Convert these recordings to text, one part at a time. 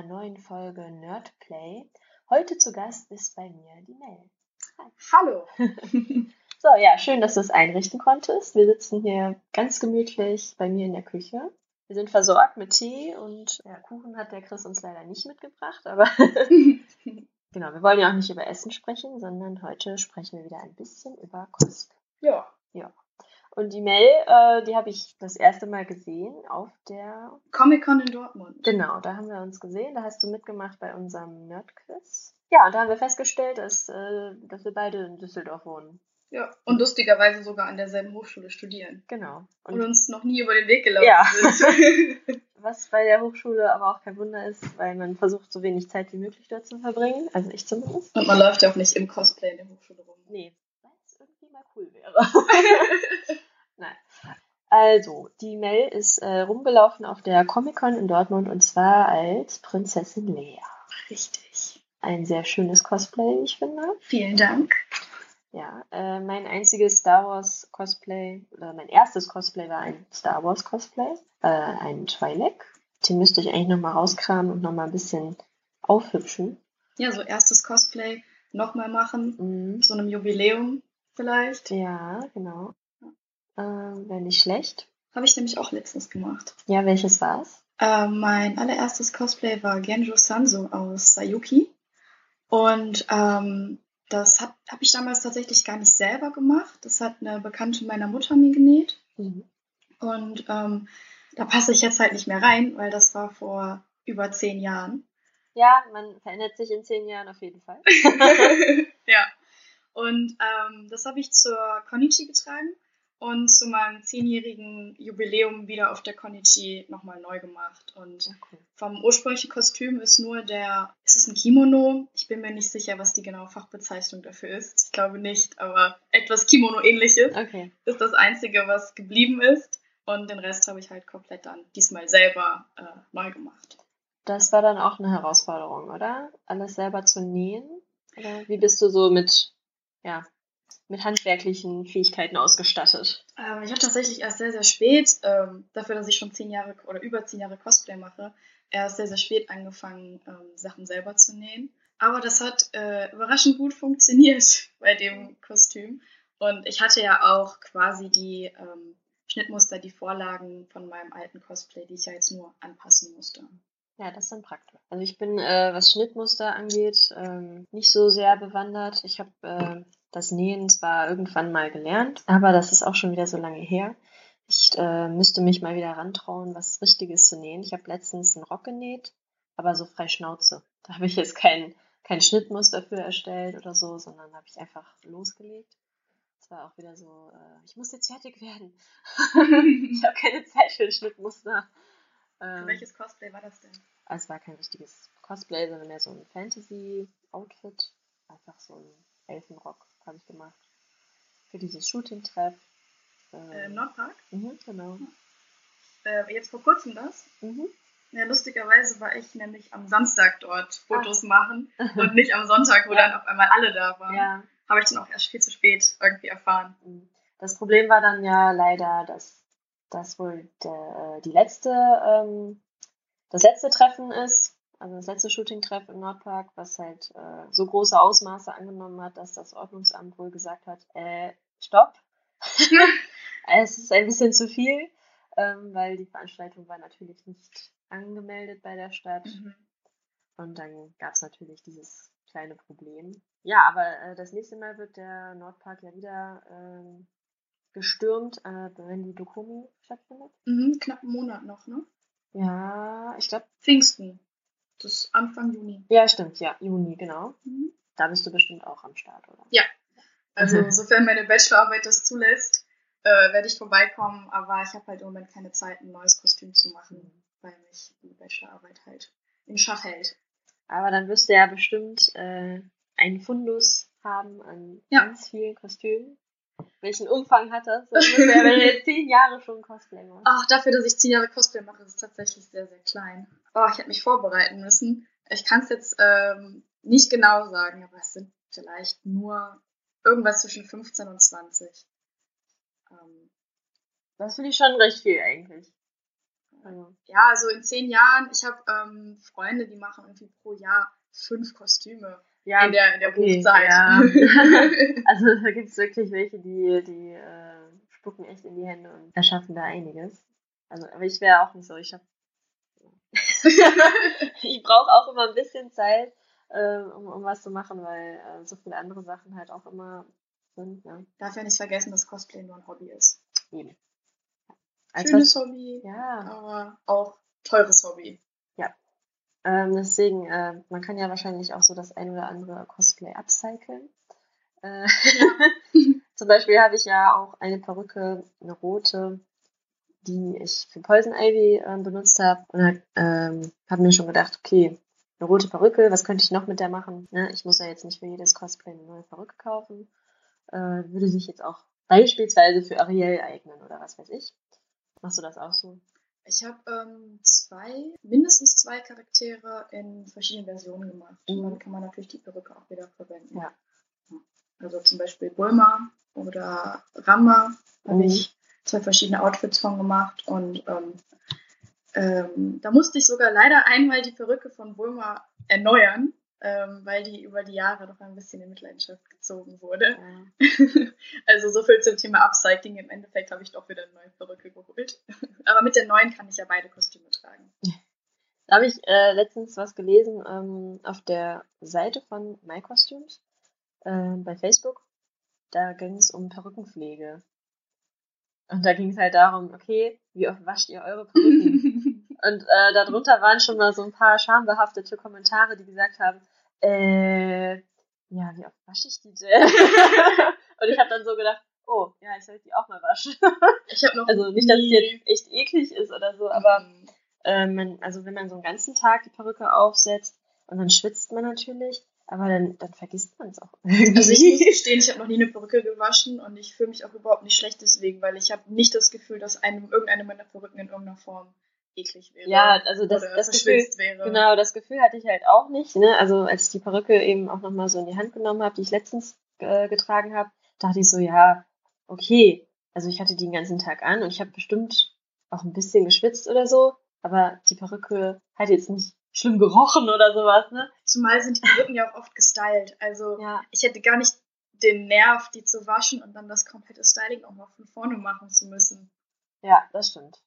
einer neuen Folge Nerdplay. Heute zu Gast ist bei mir die Mel. Hallo. So, ja, schön, dass du es einrichten konntest. Wir sitzen hier ganz gemütlich bei mir in der Küche. Wir sind versorgt mit Tee und ja, Kuchen hat der Chris uns leider nicht mitgebracht, aber genau, wir wollen ja auch nicht über Essen sprechen, sondern heute sprechen wir wieder ein bisschen über Cosplay. Ja. Ja. Und die Mel, äh, die habe ich das erste Mal gesehen auf der Comic-Con in Dortmund. Genau, da haben wir uns gesehen. Da hast du mitgemacht bei unserem Nerdquiz. Ja, und da haben wir festgestellt, dass, äh, dass wir beide in Düsseldorf wohnen. Ja. Und lustigerweise sogar an derselben Hochschule studieren. Genau. Und, Und uns noch nie über den Weg gelaufen Ja. sind. was bei der Hochschule aber auch kein Wunder ist, weil man versucht, so wenig Zeit wie möglich dort zu verbringen. Also ich zumindest. Und man läuft ja auch nicht im Cosplay in der Hochschule rum. Nee, mal cool wäre. Nein. Also, die Mel ist äh, rumgelaufen auf der Comic-Con in Dortmund und zwar als Prinzessin Leia. Richtig. Ein sehr schönes Cosplay, ich finde. Vielen Dank. Ja, äh, mein einziges Star Wars Cosplay, oder mein erstes Cosplay war ein Star Wars Cosplay, äh, ein Twi'lek. Den müsste ich eigentlich nochmal rauskramen und nochmal ein bisschen aufhübschen. Ja, so erstes Cosplay nochmal machen. Mhm. So einem Jubiläum vielleicht. Ja, genau. Äh, Wäre nicht schlecht. Habe ich nämlich auch letztens gemacht. Ja, welches war's? Äh, mein allererstes Cosplay war Genjo Sanso aus Sayuki. Und ähm, das habe hab ich damals tatsächlich gar nicht selber gemacht. Das hat eine Bekannte meiner Mutter mir genäht. Mhm. Und ähm, da passe ich jetzt halt nicht mehr rein, weil das war vor über zehn Jahren. Ja, man verändert sich in zehn Jahren auf jeden Fall. ja. Und ähm, das habe ich zur Konichi getragen und zu meinem zehnjährigen Jubiläum wieder auf der Konichi nochmal neu gemacht. Und cool. vom ursprünglichen Kostüm ist nur der, ist es ein Kimono? Ich bin mir nicht sicher, was die genaue Fachbezeichnung dafür ist. Ich glaube nicht, aber etwas Kimono-ähnliches Okay. ist das Einzige, was geblieben ist. Und den Rest habe ich halt komplett dann diesmal selber äh, neu gemacht. Das war dann auch eine Herausforderung, oder? Alles selber zu nähen? Oder wie bist du so mit, ja, mit handwerklichen Fähigkeiten ausgestattet? Ähm, ich habe tatsächlich erst sehr, sehr spät, ähm, dafür, dass ich schon zehn Jahre oder über zehn Jahre Cosplay mache, erst sehr, sehr spät angefangen, ähm, Sachen selber zu nähen. Aber das hat äh, überraschend gut funktioniert bei dem Kostüm. Und ich hatte ja auch quasi die ähm, Schnittmuster, die Vorlagen von meinem alten Cosplay, die ich ja jetzt nur anpassen musste. Ja, das ist dann praktisch. Also ich bin, äh, was Schnittmuster angeht, ähm, nicht so sehr bewandert. Ich habe äh, das Nähen zwar irgendwann mal gelernt, aber das ist auch schon wieder so lange her. Ich äh, müsste mich mal wieder rantrauen, was Richtiges zu nähen. Ich habe letztens einen Rock genäht, aber so frei Schnauze. Da habe ich jetzt kein, kein Schnittmuster für erstellt oder so, sondern habe ich einfach losgelegt. Das war auch wieder so, äh, ich muss jetzt fertig werden. ich habe keine Zeit für ein Schnittmuster. Ähm, Für welches Cosplay war das denn? also es war kein richtiges Cosplay, sondern mehr so ein Fantasy-Outfit. Einfach so ein Elfenrock habe ich gemacht. Für dieses Shooting-Treff. Ähm, Äh, Im Nordpark? mhm, genau. Äh, jetzt vor kurzem das? Mhm. Ja, lustigerweise war ich nämlich am Samstag dort Fotos machen und nicht am Sonntag, wo Ja. dann auf einmal alle da waren. Ja. Habe ich dann auch erst viel zu spät irgendwie erfahren. mhm. Das Problem war dann ja leider, dass das wohl der, äh, die letzte, ähm, das letzte Treffen ist, also das letzte Shooting-Treff im Nordpark, was halt äh, so große Ausmaße angenommen hat, dass das Ordnungsamt wohl gesagt hat, äh, stopp, es ist ein bisschen zu viel, ähm, weil die Veranstaltung war natürlich nicht angemeldet bei der Stadt. Mhm. Und dann gab es natürlich dieses kleine Problem. Ja, aber äh, das nächste Mal wird der Nordpark ja wieder ähm, gestürmt, äh, wenn die Dokumi stattfindet. Mhm, knapp einen Monat noch, ne? Ja, ich glaube, Pfingsten. Das ist Anfang Juni. ja, stimmt, ja, Juni, genau. Mhm. Da bist du bestimmt auch am Start, oder? Also, sofern meine Bachelorarbeit das zulässt, äh, werde ich vorbeikommen. Aber ich habe halt im Moment keine Zeit, ein neues Kostüm zu machen, weil mich die Bachelorarbeit halt in Schach hält. Aber dann wirst du ja bestimmt äh, einen Fundus haben an Ja. ganz vielen Kostümen. Welchen Umfang hat das? Das wenn du jetzt zehn Jahre schon Cosplay machst. Ach, dafür, dass ich zehn Jahre Cosplay mache, ist es tatsächlich sehr, sehr klein. Oh, ich hätte mich vorbereiten müssen. Ich kann es jetzt ähm, nicht genau sagen, aber es sind vielleicht nur irgendwas zwischen 15 und 20. Ähm, Das finde ich schon recht viel eigentlich. Also, Ja, also in zehn Jahren, ich habe ähm, Freunde, die machen irgendwie pro Jahr fünf Kostüme ja, in der, in der okay, Hochzeit. ja. also da gibt es wirklich welche, die, die äh, spucken echt in die Hände und erschaffen da einiges. Also, aber ich wäre auch nicht so. Ich ich brauche auch immer ein bisschen Zeit, äh, um, um was zu machen, weil äh, so viele andere Sachen halt auch immer sind. Ne? Darf ja nicht vergessen, dass Cosplay nur ein Hobby ist. Eben. Als Schönes Hobby, Ja, aber auch teures Hobby. Ähm, deswegen, äh, man kann ja wahrscheinlich auch so das ein oder andere Cosplay upcyclen. Äh, zum Beispiel habe ich ja auch eine Perücke, eine rote, die ich für Poison Ivy äh, benutzt habe und ähm, habe mir schon gedacht, okay, eine rote Perücke, was könnte ich noch mit der machen? Ne? Ich muss ja jetzt nicht für jedes Cosplay eine neue Perücke kaufen. Äh, würde sich jetzt auch beispielsweise für Ariel eignen oder was weiß ich. Machst du das auch so? Ich habe ähm, zwei, mindestens zwei Charaktere in verschiedenen Versionen gemacht. Mhm. Und dann kann man natürlich die Perücke auch wieder verwenden. Ja. Also zum Beispiel Bulma oder habe Mhm. ich zwei verschiedene Outfits von gemacht. Und ähm, ähm, da musste ich sogar leider einmal die Perücke von Bulma erneuern, ähm, weil die über die Jahre doch ein bisschen in Mitleidenschaft gezogen wurde. Ja. also so viel zum Thema Upcycling. Im Endeffekt habe ich doch wieder eine neue Perücke geholt. Aber mit der neuen kann ich ja beide Kostüme tragen. Da habe ich äh, letztens was gelesen ähm, auf der Seite von My Costumes äh, bei Facebook. Da ging es um Perückenpflege. Und da ging es halt darum, okay, wie oft wascht ihr eure Perücken? Und äh, darunter waren schon mal so ein paar schambehaftete Kommentare, die gesagt haben, äh, ja, wie oft wasche ich die denn? Und ich habe dann so gedacht, oh, ja, ich sollte die auch mal waschen. Ich habe noch Also nicht, dass nie- jetzt echt eklig ist oder so, aber Mhm. äh, man, also wenn man so einen ganzen Tag die Perücke aufsetzt und dann schwitzt man natürlich, aber dann, dann vergisst man es auch. Also ich muss irgendwie. gestehen, ich habe noch nie eine Perücke gewaschen und ich fühle mich auch überhaupt nicht schlecht deswegen, weil ich habe nicht das Gefühl, dass einem irgendeine meiner Perücken in irgendeiner Form eklig wäre. ja, also das, das Gefühl, wäre. genau, das Gefühl hatte ich halt auch nicht. Ne? Also als ich die Perücke eben auch nochmal so in die Hand genommen habe, die ich letztens äh, getragen habe, dachte ich so, ja, okay. Also ich hatte die den ganzen Tag an und ich habe bestimmt auch ein bisschen geschwitzt oder so, aber die Perücke hat jetzt nicht schlimm gerochen oder sowas, ne? Zumal sind die Perücken ja auch oft gestylt. Also Ja. ich hätte gar nicht den Nerv, die zu waschen und dann das komplette Styling auch noch von vorne machen zu müssen. Ja, das stimmt.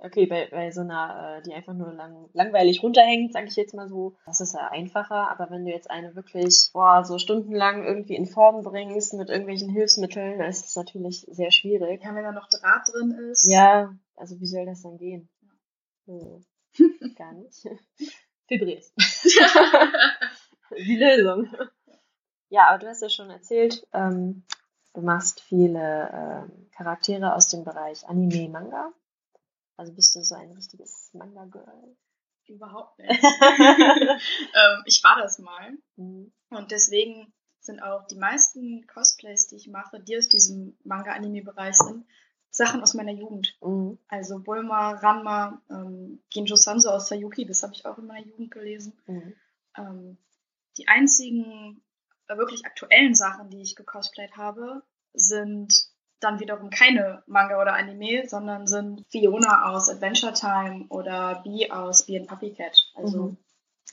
Okay, bei, bei so einer, äh, die einfach nur lang, langweilig runterhängt, sage ich jetzt mal so, das ist ja einfacher. Aber wenn du jetzt eine wirklich, boah, so stundenlang irgendwie in Form bringst mit irgendwelchen Hilfsmitteln, dann ist es natürlich sehr schwierig. Ja, wenn da noch Draht drin ist. Ja, also wie soll das dann gehen? Hm. Gar nicht. Vibriert. Die Lösung. Ja, aber du hast ja schon erzählt, ähm, du machst viele ähm, Charaktere aus dem Bereich Anime, Manga. Also bist du so ein richtiges Manga-Girl. Überhaupt nicht. ähm, ich war das mal. Mhm. Und deswegen sind auch die meisten Cosplays, die ich mache, die aus diesem Manga-Anime-Bereich sind, Sachen aus meiner Jugend. Mhm. Also Bulma, Ranma, ähm, Genjo Sanso aus Sayuki, das habe ich auch in meiner Jugend gelesen. Mhm. Ähm, die einzigen äh, wirklich aktuellen Sachen, die ich gecosplayt habe, sind dann wiederum keine Manga oder Anime, sondern sind Fiona aus Adventure Time oder Bee aus Bee and Puppy Cat. Also Mhm.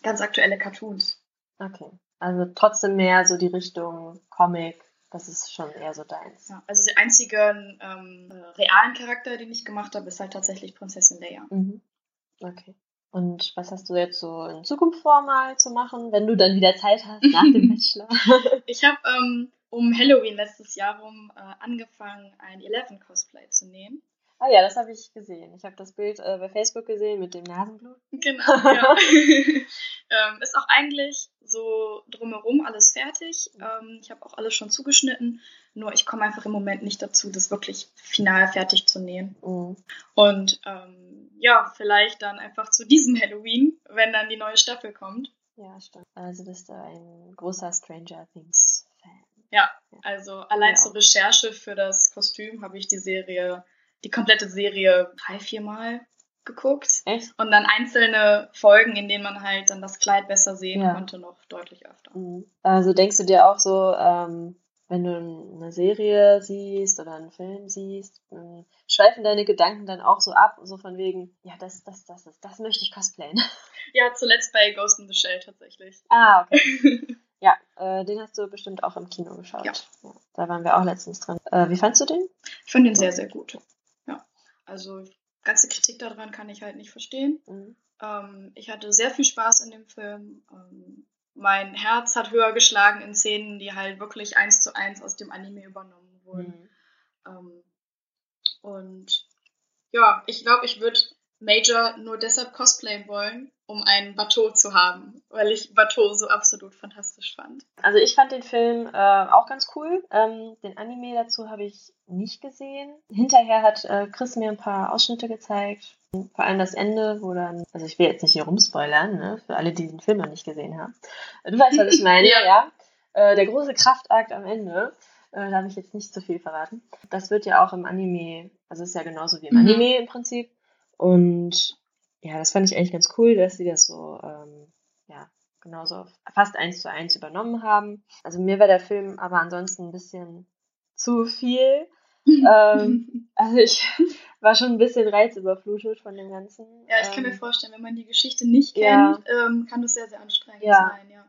ganz aktuelle Cartoons. Okay. Also trotzdem mehr so die Richtung Comic. Das ist schon eher so deins. Ja, also der einzige ähm, äh, realen Charakter, den ich gemacht habe, ist halt tatsächlich Prinzessin Leia. Mhm. Okay. Und was hast du jetzt so in Zukunft vor, mal zu machen, wenn du dann wieder Zeit hast nach dem Bachelor? Ich habe ähm, um Halloween letztes Jahr rum äh, angefangen, ein Eleven Cosplay zu nähen. Ah ja, das habe ich gesehen. Ich habe das Bild äh, bei Facebook gesehen mit dem Nasenblut. Genau, ja. ähm, ist auch eigentlich so drumherum alles fertig. Ähm, ich habe auch alles schon zugeschnitten, nur ich komme einfach im Moment nicht dazu, das wirklich final fertig zu nähen. Mhm. Und ähm, ja, vielleicht dann einfach zu diesem Halloween, wenn dann die neue Staffel kommt. Ja, stimmt. Also bist du ein großer Stranger Things Fan. Ja, also allein Ja. zur Recherche für das Kostüm habe ich die Serie, die komplette Serie drei, vier Mal geguckt. Echt? Und dann einzelne Folgen, in denen man halt dann das Kleid besser sehen Ja. konnte, noch deutlich öfter. Mhm. Also denkst du dir auch so, ähm, wenn du eine Serie siehst oder einen Film siehst, ähm, schweifen deine Gedanken dann auch so ab, so von wegen, ja, das, das, das, das, das möchte ich cosplayen. Ja, zuletzt bei Ghost in the Shell tatsächlich. Ah, okay. Ja, äh, den hast du bestimmt auch im Kino geschaut. Ja. da waren wir auch letztens drin. Äh, wie fandst du den? Ich fand den sehr, sehr gut. Ja. Also, ganze Kritik daran kann ich halt nicht verstehen. Mhm. Ähm, ich hatte sehr viel Spaß in dem Film. Ähm, mein Herz hat höher geschlagen in Szenen, die halt wirklich eins zu eins aus dem Anime übernommen wurden. Mhm. Ähm, und ja, ich glaube, ich würde Major nur deshalb cosplayen wollen, um einen Bateau zu haben, weil ich Bateau so absolut fantastisch fand. Also ich fand den Film äh, auch ganz cool. Ähm, den Anime dazu habe ich nicht gesehen. Hinterher hat äh, Chris mir ein paar Ausschnitte gezeigt. Vor allem das Ende, wo dann, also ich will jetzt nicht hier rumspoilern, ne, für alle, die den Film noch nicht gesehen haben. Du weißt, was ich meine, Ja. ja. Äh, der große Kraftakt am Ende, äh, da habe ich jetzt nicht zu viel verraten. Das wird ja auch im Anime, also ist ja genauso wie im Mhm. Anime im Prinzip. Und ja, das fand ich eigentlich ganz cool, dass sie das so, ähm, ja, genauso fast eins zu eins übernommen haben. Also mir war der Film aber ansonsten ein bisschen zu viel. Ähm, also ich war schon ein bisschen reizüberflutet von dem Ganzen. ja, ich kann mir Ähm, vorstellen, wenn man die Geschichte nicht Ja. kennt, ähm, kann das sehr, sehr anstrengend Ja. sein, ja.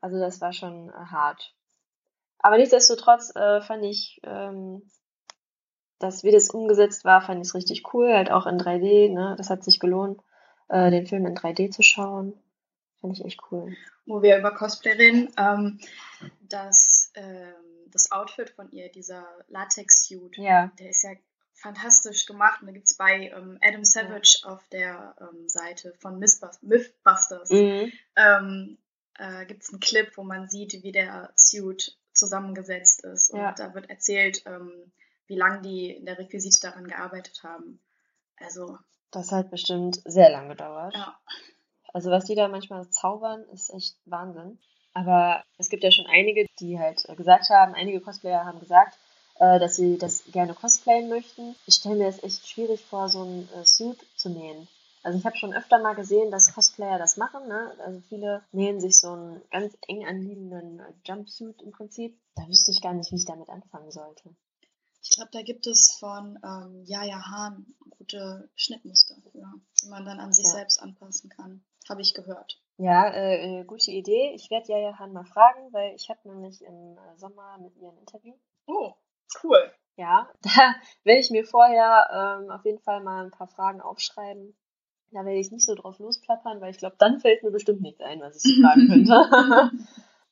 Also das war schon äh, hart. Aber nichtsdestotrotz äh, fand ich, ähm, dass wie das umgesetzt war, fand ich es richtig cool. Halt auch in 3D, ne? Das hat sich gelohnt, äh, den Film in 3D zu schauen. Fand ich echt cool. Wo wir über Cosplay reden, ähm, das, ähm, das Outfit von ihr, dieser Latex-Suit, Ja. der ist ja fantastisch gemacht. Und da gibt es bei ähm, Adam Savage auf der ähm, Seite von Mythbus- Mythbusters Mhm. ähm, äh, gibt es einen Clip, wo man sieht, wie der Suit zusammengesetzt ist. Und Ja. da wird erzählt, ähm, wie lange die in der Requisite daran gearbeitet haben. Also, Das hat bestimmt sehr lang gedauert. ja. Also was die da manchmal zaubern, ist echt Wahnsinn. Aber es gibt ja schon einige, die halt gesagt haben, einige Cosplayer haben gesagt, äh, dass sie das gerne cosplayen möchten. Ich stelle mir das echt schwierig vor, so ein äh, Suit zu nähen. Also ich habe schon öfter mal gesehen, dass Cosplayer das machen. Ne? Also viele nähen sich so einen ganz eng anliegenden Jumpsuit im Prinzip. Da wüsste ich gar nicht, wie ich damit anfangen sollte. Ich glaube, da gibt es von ähm, Jaja Hahn gute Schnittmuster, ja, die man dann an sich Ja. selbst anpassen kann. Habe ich gehört. Ja, äh, äh, gute Idee. Ich werde Jaja Han mal fragen, weil ich habe nämlich im äh, Sommer mit ihr ein Interview. Oh, cool. Ja, da werde ich mir vorher ähm, auf jeden Fall mal ein paar Fragen aufschreiben. Da werde ich nicht so drauf losplappern, weil ich glaube, dann fällt mir bestimmt nichts ein, was ich sie fragen könnte.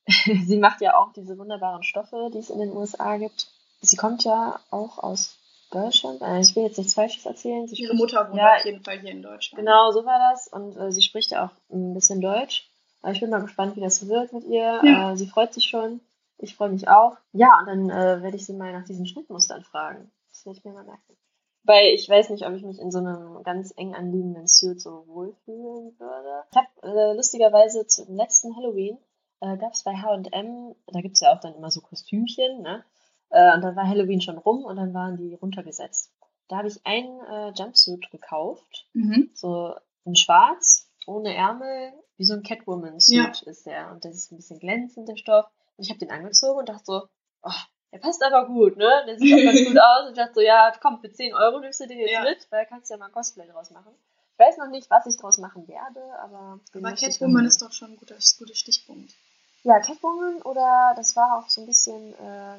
sie macht ja auch diese wunderbaren Stoffe, die es in den USA gibt. Sie kommt ja auch aus Deutschland. Äh, ich will jetzt nichts Falsches erzählen. Sie Ihre spricht- Mutter wohnt ja, auf jeden Fall hier in Deutschland. Genau, so war das. Und äh, sie spricht ja auch ein bisschen Deutsch. Aber ich bin mal gespannt, wie das wird mit ihr. Ja. Äh, sie freut sich schon. Ich freue mich auch. Ja, und dann äh, werde ich sie mal nach diesen Schnittmustern fragen. Das werde ich mir mal merken. Weil ich weiß nicht, ob ich mich in so einem ganz eng anliegenden Suit so wohlfühlen würde. Ich habe äh, lustigerweise zum letzten Halloween äh, gab es bei H&M, da gibt es ja auch dann immer so Kostümchen, ne? Äh, und dann war Halloween schon rum und dann waren die runtergesetzt. Da habe ich einen äh, Jumpsuit gekauft Mhm. so in schwarz, ohne Ärmel, wie so ein Catwoman-Suit ist der. Und das ist ein bisschen glänzend, der Stoff. Und ich habe den angezogen und dachte so, oh, der passt aber gut, ne? Der sieht auch ganz gut aus. Und ich dachte so, ja, komm, für 10 Euro nimmst du den jetzt Ja. mit, weil kannst ja mal Cosplay draus machen. Ich weiß noch nicht, was ich draus machen werde, aber... Aber Catwoman ist doch schon ein guter, guter Stichpunkt. Ja, Catwoman oder das war auch so ein bisschen äh,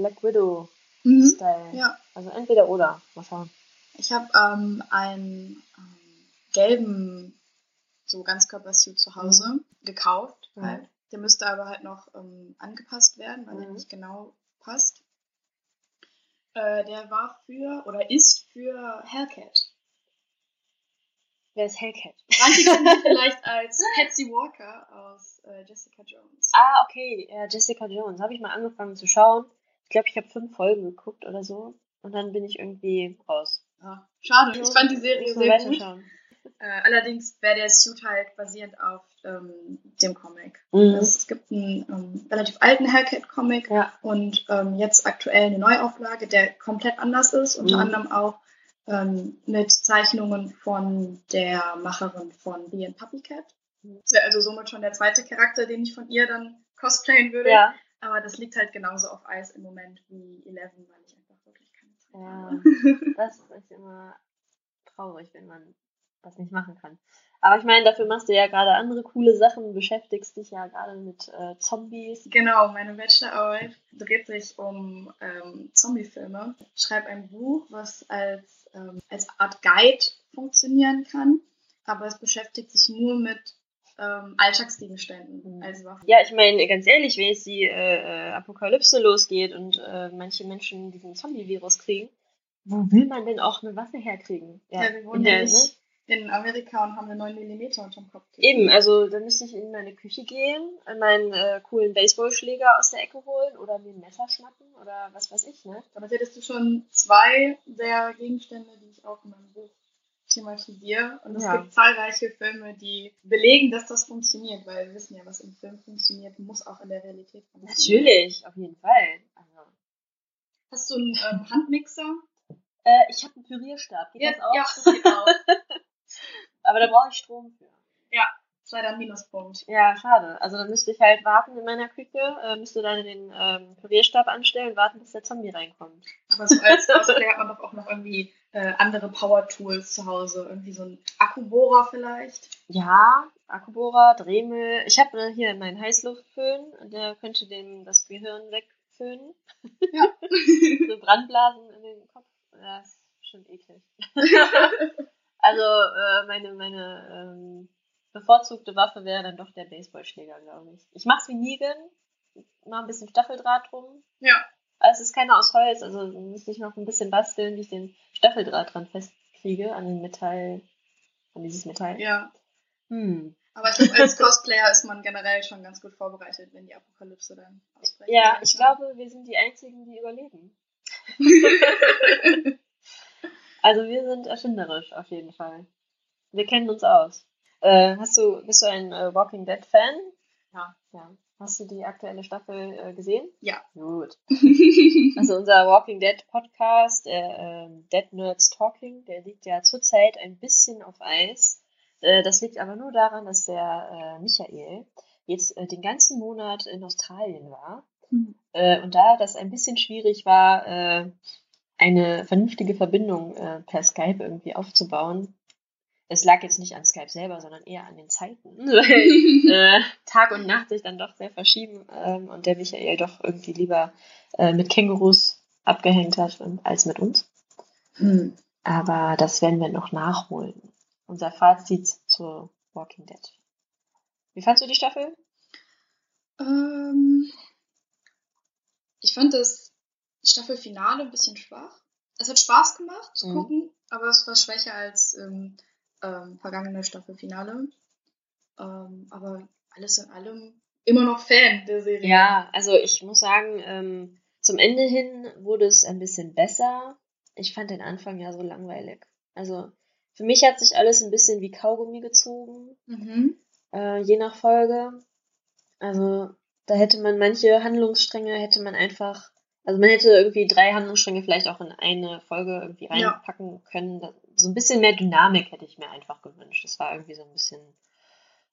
Black Widow-Style. Mhm. Ja. Also entweder oder. Mal schauen. Ich habe ähm, einen ähm, gelben so Ganzkörpersuit zu Hause gekauft. Mhm. Halt. Der müsste aber halt noch ähm, angepasst werden, weil er Mhm. nicht genau passt. Äh, der war für oder ist für Hellcat. Wer ist Hellcat? Manche kennen ihn vielleicht als Patsy Walker aus äh, Jessica Jones. Ah, okay, ja, Jessica Jones. Habe ich mal angefangen zu schauen. Ich glaube, ich habe fünf Folgen geguckt oder so. Und dann bin ich irgendwie raus. Ja, schade, ich fand die Serie sehr gut. Äh, allerdings wäre der Suit halt basierend auf ähm, dem Comic. Mhm. Es, es gibt einen ähm, relativ alten Hellcat-Comic Ja. und ähm, jetzt aktuell eine Neuauflage, der komplett anders ist, unter Mhm. anderem auch ähm, mit Zeichnungen von der Macherin von Bee and Puppy Cat. Mhm. Das wäre also somit schon der zweite Charakter, den ich von ihr dann cosplayen würde. Ja. Aber das liegt halt genauso auf Eis im Moment wie Eleven, weil ich einfach wirklich keine Zeit Ja, das ist immer traurig, wenn man das nicht machen kann. Aber ich meine, dafür machst du ja gerade andere coole Sachen, beschäftigst dich ja gerade mit äh, Zombies. Genau, meine Bachelorarbeit dreht sich um ähm, Zombiefilme. Ich schreibe ein Buch, was als, ähm, als Art Guide funktionieren kann, aber es beschäftigt sich nur mit ähm, Alltagsgegenständen Mhm. als Waffen. Ja, ich meine, ganz ehrlich, wenn jetzt die äh, äh, Apokalypse losgeht und äh, manche Menschen diesen Zombie-Virus kriegen, wo will man denn auch eine Waffe herkriegen? Ja, wir wohnen in ja nicht in Amerika und haben eine 9 mm unterm Kopf. Eben, also da müsste ich in meine Küche gehen, meinen äh, coolen Baseballschläger aus der Ecke holen oder mir ein Messer schnappen oder was weiß ich, ne? Damit hättest du schon zwei der Gegenstände, die ich auch in meinem Buch thematisiere. Und es Ja. gibt zahlreiche Filme, die belegen, dass das funktioniert, weil wir wissen ja, was im Film funktioniert, muss auch in der Realität funktionieren. Natürlich, auf jeden Fall. Also, Hast du einen ähm, Handmixer? äh, ich habe einen Pürierstab, geht das auch? ja, das geht auch. Aber da brauche ich Strom für. Das war der Minuspunkt. Ja, schade. Also dann müsste ich halt warten in meiner Küche, äh, müsste dann den ähm, Pürierstab anstellen, warten, bis der Zombie reinkommt. Aber so als Cosplayer hat man doch auch noch irgendwie äh, andere Power-Tools zu Hause. Irgendwie so ein Akkubohrer vielleicht. Ja, Akkubohrer, Dremel. Ich habe äh, hier meinen Heißluftföhn, der könnte dem das Gehirn wegföhnen. Ja. so Brandblasen in den Kopf. Ja, ist schon eklig. also äh, meine, meine ähm, bevorzugte Waffe wäre dann doch der Baseballschläger, glaube ich. Ich mach's wie Negan, mach ein bisschen Stacheldraht drum. Ja. Aber es ist keiner aus Holz, also müsste ich noch ein bisschen basteln, wie ich den Stacheldraht dran festkriege an den Metall, an dieses Metall. ja. Hm. Aber ich glaube, als Cosplayer ist man generell schon ganz gut vorbereitet, wenn die Apokalypse dann ausbricht. Ja, ich glaube, wir sind die Einzigen, die überleben. Also wir sind erfinderisch auf jeden Fall. Wir kennen uns aus. Äh, hast du, bist du ein äh, Walking Dead Fan? Ja. Ja. Hast du die aktuelle Staffel äh, gesehen? Ja. Gut. Also unser Walking Dead Podcast, ähm, Dead Nerds Talking, der liegt ja zurzeit ein bisschen auf Eis. Äh, das liegt aber nur daran, dass der äh, Michael jetzt den ganzen Monat in Australien war Mhm. und da das ein bisschen schwierig war, eine vernünftige Verbindung per Skype irgendwie aufzubauen. Es lag jetzt nicht an Skype selber, sondern eher an den Zeiten, weil äh, Tag und Nacht sich dann doch sehr verschieben ähm, und der Michael doch irgendwie lieber äh, mit Kängurus abgehängt hat ähm, als mit uns. Hm. Aber das werden wir noch nachholen. Unser Fazit zu Walking Dead. Wie fandst du die Staffel? Ähm, ich fand das Staffelfinale ein bisschen schwach. Es hat Spaß gemacht zu Mhm. gucken, aber es war schwächer als im ähm, vergangene Staffelfinale. Ähm, aber alles in allem immer noch Fan der Serie. Ja, also ich muss sagen, ähm, zum Ende hin wurde es ein bisschen besser. Ich fand den Anfang ja so langweilig. Also für mich hat sich alles ein bisschen wie Kaugummi gezogen, Mhm. äh, je nach Folge. Also da hätte man manche Handlungsstränge hätte man einfach, also man hätte irgendwie drei Handlungsstränge vielleicht auch in eine Folge irgendwie Ja. reinpacken können. Da- So ein bisschen mehr Dynamik hätte ich mir einfach gewünscht. Das war irgendwie so ein bisschen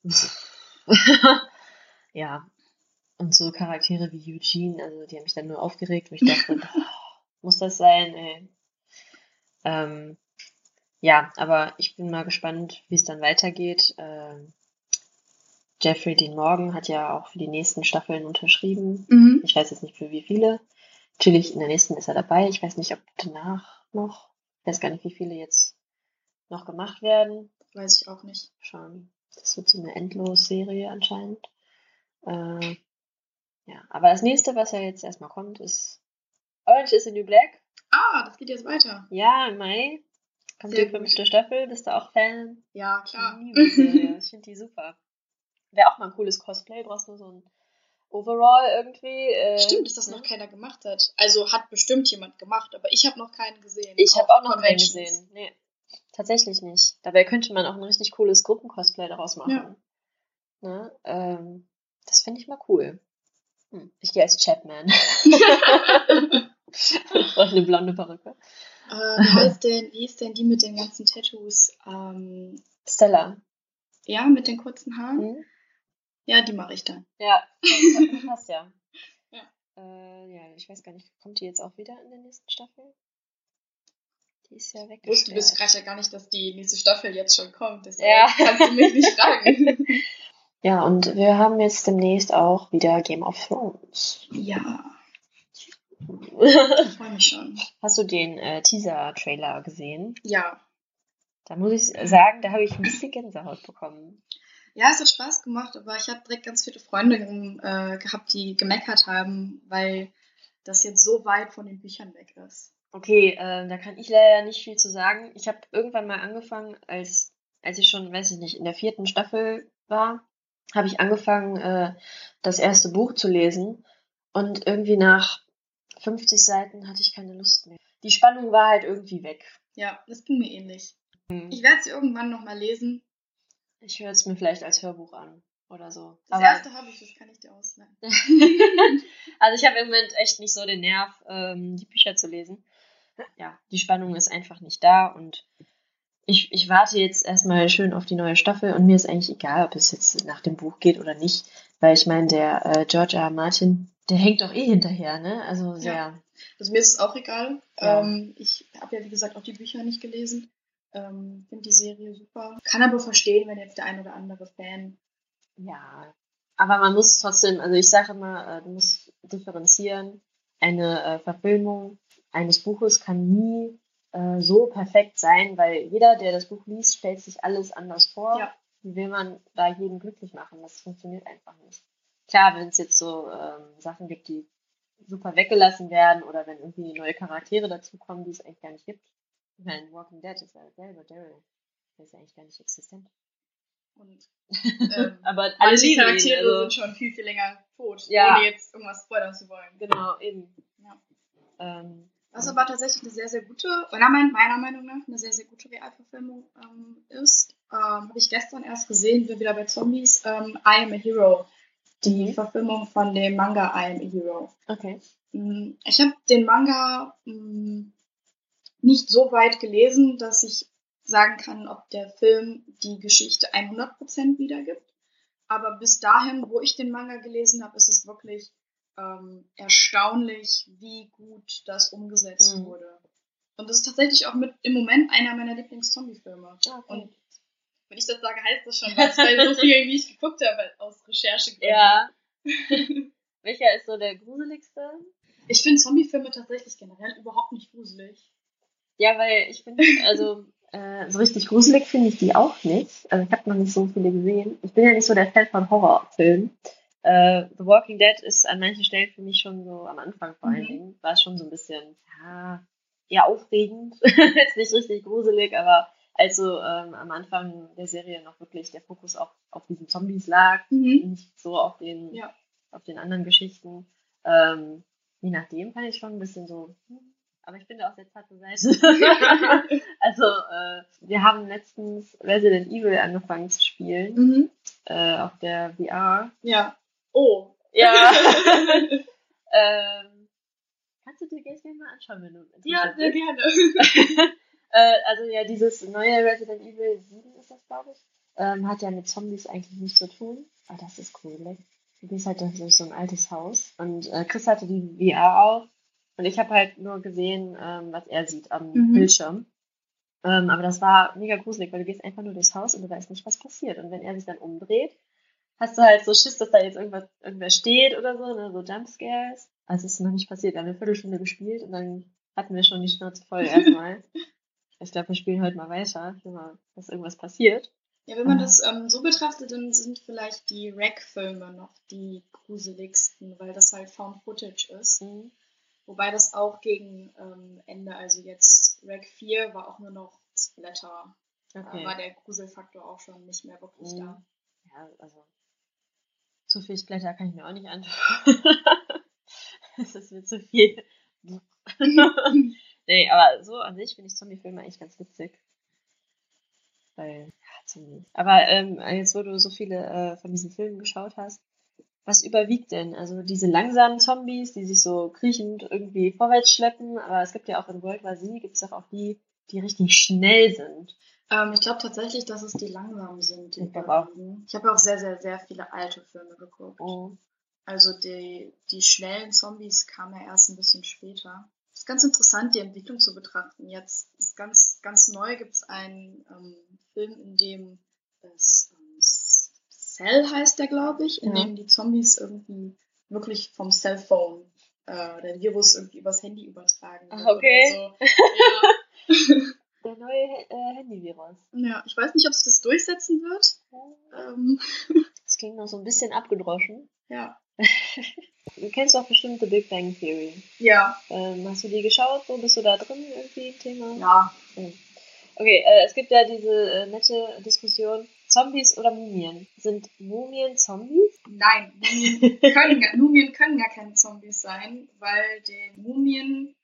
ja. Und so Charaktere wie Eugene, also die haben mich dann nur aufgeregt, wo ich dachte, oh, muss das sein, ey. Ähm, ja, aber ich bin mal gespannt, wie es dann weitergeht. Ähm, Jeffrey Dean Morgan hat ja auch für die nächsten Staffeln unterschrieben. Mhm. Ich weiß jetzt nicht für wie viele. Natürlich in der nächsten ist er dabei. Ich weiß nicht, ob danach noch. Ich weiß gar nicht, wie viele jetzt noch gemacht werden. Weiß ich auch nicht. Schauen. Das wird so eine Endlos-Serie anscheinend. Äh, ja, aber das nächste, was ja jetzt erstmal kommt, ist Orange is the New Black. Ah, das geht jetzt weiter. Ja, im Mai kommt Sehr die gut. fünfte Staffel. Bist du auch Fan? Ja, klar. Ich finde die super. Wäre auch mal ein cooles Cosplay. Brauchst nur so ein Overall irgendwie. Äh, Stimmt, dass das noch keiner gemacht hat. Also hat bestimmt jemand gemacht, aber ich habe noch keinen gesehen. Ich habe auch noch keinen gesehen. Nee, tatsächlich nicht. Dabei könnte man auch ein richtig cooles Gruppencosplay daraus machen. Ja. Ne? Ähm, das finde ich mal cool. Hm. Ich gehe als Chapman. Brauche eine blonde Perücke. Äh, wie heißt denn, wie ist denn die mit den ganzen Tattoos? Ähm, Stella. ja, mit den kurzen Haaren? Hm? Ja, die mache ich dann. Ja, das passt ja. Ja. Äh, ja, ich weiß gar nicht, kommt die jetzt auch wieder in der nächsten Staffel? Die ist ja weg. Wusste bis gerade ja gar nicht, dass die nächste Staffel jetzt schon kommt. Deshalb Ja. kannst du mich nicht fragen. Ja, und wir haben jetzt demnächst auch wieder Game of Thrones. ja, ich freue mich schon. Hast du den äh, Teaser-Trailer gesehen? Ja. Da muss ich sagen, da habe ich ein bisschen Gänsehaut bekommen. Ja, es hat Spaß gemacht, aber ich habe direkt ganz viele Freunde äh, gehabt, die gemeckert haben, weil das jetzt so weit von den Büchern weg ist. Okay, äh, da kann ich leider nicht viel zu sagen. Ich habe irgendwann mal angefangen, als, als ich schon, weiß ich nicht, in der vierten Staffel war, habe ich angefangen, äh, das erste Buch zu lesen. Und irgendwie nach 50 Seiten hatte ich keine Lust mehr. Die Spannung war halt irgendwie weg. Ja, das ging mir ähnlich. Ich, Ich werde sie irgendwann nochmal lesen. Ich höre es mir vielleicht als Hörbuch an oder so. Das Aber- erste habe ich, das kann ich dir ausleihen. also ich habe im Moment echt nicht so den Nerv, ähm, die Bücher zu lesen. Ja, die Spannung ist einfach nicht da und ich, ich warte jetzt erstmal schön auf die neue Staffel und mir ist eigentlich egal, ob es jetzt nach dem Buch geht oder nicht, weil ich meine, der äh, George R. R. Martin, der hängt doch eh hinterher, ne? Also sehr. Also mir ist es auch egal. Ja. Ähm, ich habe ja, wie gesagt, auch die Bücher nicht gelesen. Ähm, Finde die Serie super. Kann aber verstehen, wenn jetzt der ein oder andere Fan. Ja. Aber man muss trotzdem, also ich sage immer, äh, du musst differenzieren. Eine äh, Verfilmung eines Buches kann nie äh, so perfekt sein, weil jeder, der das Buch liest, stellt sich alles anders vor. Ja. Wie will man da jeden glücklich machen? Das funktioniert einfach nicht. Klar, wenn es jetzt so ähm, Sachen gibt, die super weggelassen werden oder wenn irgendwie neue Charaktere dazukommen, die es eigentlich gar nicht gibt. Ich meine, Walking Dead ist ja selber Daryl. Der ist ja eigentlich gar nicht existent. Und ähm, Aber alle ihn, Charaktere also- sind schon viel, viel länger tot, Ja. ohne jetzt irgendwas spoilern zu wollen. Genau, eben. Ja. Ähm, Was aber tatsächlich eine sehr, sehr gute, meiner, Mein- meiner Meinung nach, eine sehr, sehr gute Realverfilmung ähm, ist. Ähm, Habe ich gestern erst gesehen, bin wieder bei Zombies. Ähm, I Am a Hero. Die Mhm. Verfilmung von dem Manga I Am a Hero. okay. Mm, Ich habe den Manga mm, nicht so weit gelesen, dass ich sagen kann, ob der Film die Geschichte 100% wiedergibt. Aber bis dahin, wo ich den Manga gelesen habe, ist es wirklich ähm, erstaunlich, wie gut das umgesetzt Mhm. wurde. Und das ist tatsächlich auch mit im Moment einer meiner Lieblings-Zombie-Filme. Ja, okay. Und wenn ich das sage, heißt das schon was, weil so viel, wie ich geguckt habe, aus Recherche. Ja. Welcher ist so der gruseligste? Ich finde Zombie-Filme tatsächlich generell überhaupt nicht gruselig. Ja, weil ich finde, also äh, so richtig gruselig finde ich die auch nicht. Also ich habe noch nicht so viele gesehen. Ich bin ja nicht so der Fan von Horrorfilmen. Äh, The Walking Dead ist an manchen Stellen für mich schon so am Anfang vor allen Mhm. Dingen, war es schon so ein bisschen, ja, eher aufregend. Jetzt nicht richtig gruselig, aber also ähm, am Anfang der Serie noch wirklich der Fokus auch auf diesen Zombies lag, Mhm. nicht so auf den, Ja. auf den anderen Geschichten. Ähm, je nachdem fand ich schon ein bisschen so, hm, aber ich bin da auf der zarte Seite. also, äh, wir haben letztens Resident Evil angefangen zu spielen, Mhm. äh, auf der VR. Ja. Oh. Ja. ähm, kannst du dir gleich mal anschauen, wenn du ja, sehr gerne. äh, also ja, dieses neue Resident Evil 7 ist das, glaube ich, ähm, hat ja mit Zombies eigentlich nichts zu tun. Aber das ist gruselig. Du gehst halt durch so ein altes Haus und äh, Chris hatte die VR auf und ich habe halt nur gesehen, ähm, was er sieht am Mhm. Bildschirm. Ähm, aber das war mega gruselig, weil du gehst einfach nur durchs Haus und du weißt nicht, was passiert. Und wenn er sich dann umdreht, hast du halt so Schiss, dass da jetzt irgendwas, irgendwer steht oder so, ne, so Jumpscares. Also es ist noch nicht passiert. Wir haben eine Viertelstunde gespielt und dann hatten wir schon die Schnauze voll erstmal. ich glaube, wir spielen heute mal weiter, mal, dass irgendwas passiert. Ja, wenn man Ah. das ähm, so betrachtet, dann sind vielleicht die Rack-Filme noch die gruseligsten, weil das halt Found Footage ist. Mhm. Wobei das auch gegen ähm, Ende, also jetzt Rack 4 war auch nur noch Splatter. Okay. Da war der Gruselfaktor auch schon nicht mehr wirklich Mhm. da. Ja, also zu viel Splatter kann ich mir auch nicht anschauen. Es ist mir zu viel. nee, aber so an sich finde ich Zombie-Filme eigentlich ganz witzig. Weil, ja, Zombies. Aber ähm, jetzt, wo du so viele äh, von diesen Filmen geschaut hast, was überwiegt denn? Also diese langsamen Zombies, die sich so kriechend irgendwie vorwärts schleppen, aber es gibt ja auch in World War Z, gibt es doch auch die, die richtig schnell sind. Ähm, ich glaube tatsächlich, dass es die langsamen sind. Die Ich glaub auch. überwiegen. Ich habe auch sehr, sehr, sehr viele alte Filme geguckt. Oh. Also die, die schnellen Zombies kamen ja erst ein bisschen später. ist ganz interessant, die Entwicklung zu betrachten. Jetzt ist ganz, ganz neu gibt es einen ähm, Film, in dem es ähm, Cell heißt der, glaube ich, in Ja. dem die Zombies irgendwie wirklich vom Cellphone äh, der Virus irgendwie übers Handy übertragen Ach, wird okay. So. Ja. Der neue äh, Handyvirus. ja, ich weiß nicht, ob sich das durchsetzen wird. Ähm, Das klingt noch so ein bisschen abgedroschen. ja. Du kennst doch bestimmt The Big Bang Theory. Ja. Ähm, hast du die geschaut? So bist du da drin irgendwie im Thema? Ja. Okay, äh, es gibt ja diese äh, nette Diskussion: Zombies oder Mumien? Sind Mumien Zombies? Nein, Mumien können, gar- Mumien können gar keine Zombies sein, weil den Mumien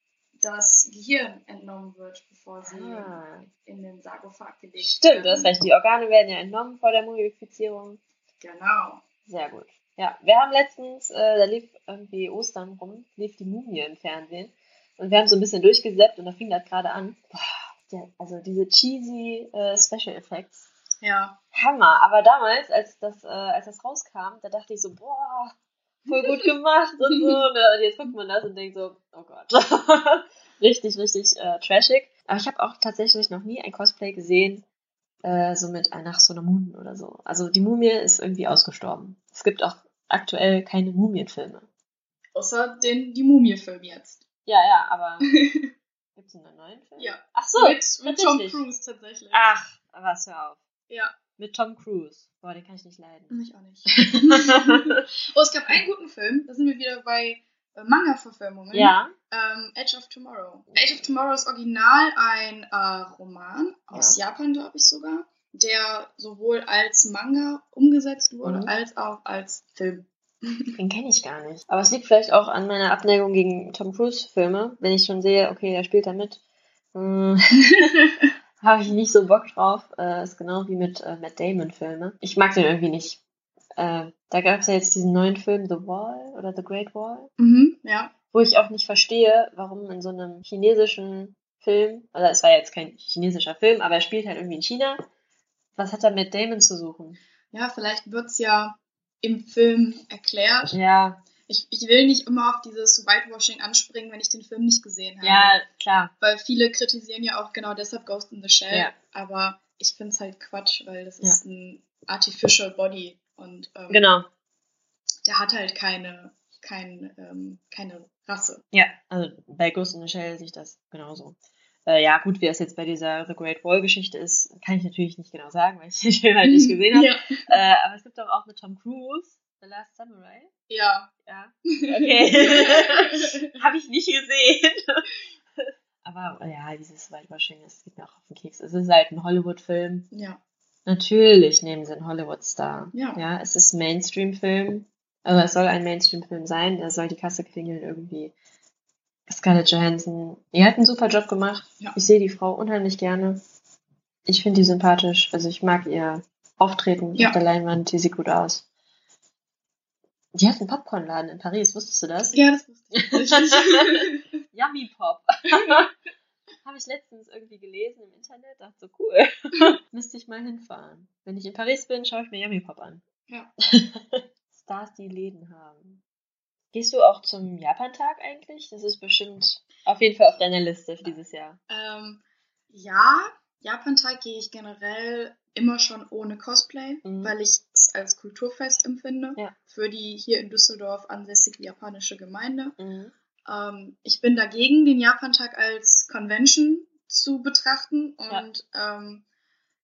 das Gehirn entnommen wird, bevor sie Ah. in den Sarkophag gelegt Stimmt, du hast recht. Die Organe werden ja entnommen vor der Mumifizierung. Genau. Sehr gut. Ja, wir haben letztens, äh, da lief irgendwie Ostern rum, lief die Mumie im Fernsehen. Und wir haben so ein bisschen durchgesäppt und da fing das gerade an. Boah, der, also diese cheesy äh, Special Effects. Ja. Hammer. Aber damals, als das, äh, als das rauskam, da dachte ich so, boah, voll gut gemacht und so. Ne? Und jetzt guckt man das und denkt so, oh Gott. richtig, richtig äh, trashig. Aber ich habe auch tatsächlich noch nie ein Cosplay gesehen, äh, so mit nach so einer Mumie oder so. Also die Mumie ist irgendwie ausgestorben. Es gibt auch aktuell keine Mumienfilme. Außer den, die Mumie-Film jetzt. Ja, ja, aber gibt es einen neuen Film? Ja. Ach so, mit, mit Tom. Cruise tatsächlich. Ach, was hör auf. Ja. Mit Tom Cruise. Boah, den kann ich nicht leiden. Mich auch nicht. oh, es gab einen guten Film, da sind wir wieder bei äh, Manga-Verfilmungen. ja. Ähm, Edge of Tomorrow. Age of Tomorrow ist original ein äh, Roman aus Japan, glaube ich sogar, der sowohl als Manga umgesetzt wurde, Mhm. als auch als Film. Den kenne ich gar nicht. Aber es liegt vielleicht auch an meiner Abneigung gegen Tom Cruise-Filme. Wenn ich schon sehe, okay, der spielt da mit, hm, habe ich nicht so Bock drauf. Äh, ist genau wie mit äh, Matt Damon-Filme. Ich mag den irgendwie nicht. Äh, da gab es ja jetzt diesen neuen Film The Wall oder The Great Wall, mhm, ja. wo ich auch nicht verstehe, warum in so einem chinesischen Film, oder es war jetzt kein chinesischer Film, aber er spielt halt irgendwie in China. Was hat da Matt Damon zu suchen? Ja, vielleicht wird's ja im Film erklärt. Ja, Ich, ich will nicht immer auf dieses Whitewashing anspringen, wenn ich den Film nicht gesehen habe. ja, klar. Weil viele kritisieren ja auch genau deshalb Ghost in the Shell. Ja. Aber ich finde es halt Quatsch, weil das Ja. ist ein Artificial Body und ähm, Genau. der hat halt keine, kein, ähm, keine Rasse. Ja, also bei Ghost in the Shell sehe ich das genauso. Äh, ja, gut, wie es jetzt bei dieser The Great Wall Geschichte ist, kann ich natürlich nicht genau sagen, weil ich den Film halt nicht gesehen habe. Ja. Äh, aber es gibt doch auch mit Tom Cruise The Last Samurai. ja. Ja. Okay. habe ich nicht gesehen. aber ja, dieses Whitewashing, das geht mir auch auf den Keks. Es ist halt ein Hollywood-Film. ja. Natürlich nehmen sie einen Hollywood-Star. Ja. ja, es ist ein Mainstream-Film. Also es soll ein Mainstream-Film sein. Der soll die Kasse klingeln irgendwie. Scarlett Johansson, die hat einen super Job gemacht. Ja. Ich sehe die Frau unheimlich gerne. Ich finde die sympathisch. Also ich mag ihr Auftreten Ja. auf der Leinwand. Die sieht gut aus. Die hat einen Popcornladen in Paris. Wusstest du das? Ja, das wusste ich. Yummy Pop. Habe ich letztens irgendwie gelesen im Internet. Dachte so, cool. Müsste ich mal hinfahren. Wenn ich in Paris bin, schaue ich mir Yummy Pop an. Ja. Stars, die Läden haben. Gehst du auch zum Japantag eigentlich? Das ist bestimmt auf jeden Fall auf deiner Liste für dieses Jahr. ähm, ja, Japantag gehe ich generell immer schon ohne Cosplay, Mhm. weil ich als Kulturfest empfinde. Ja. Für die hier in Düsseldorf ansässige japanische Gemeinde. Mhm. Ähm, ich bin dagegen, den Japantag als Convention zu betrachten und ähm,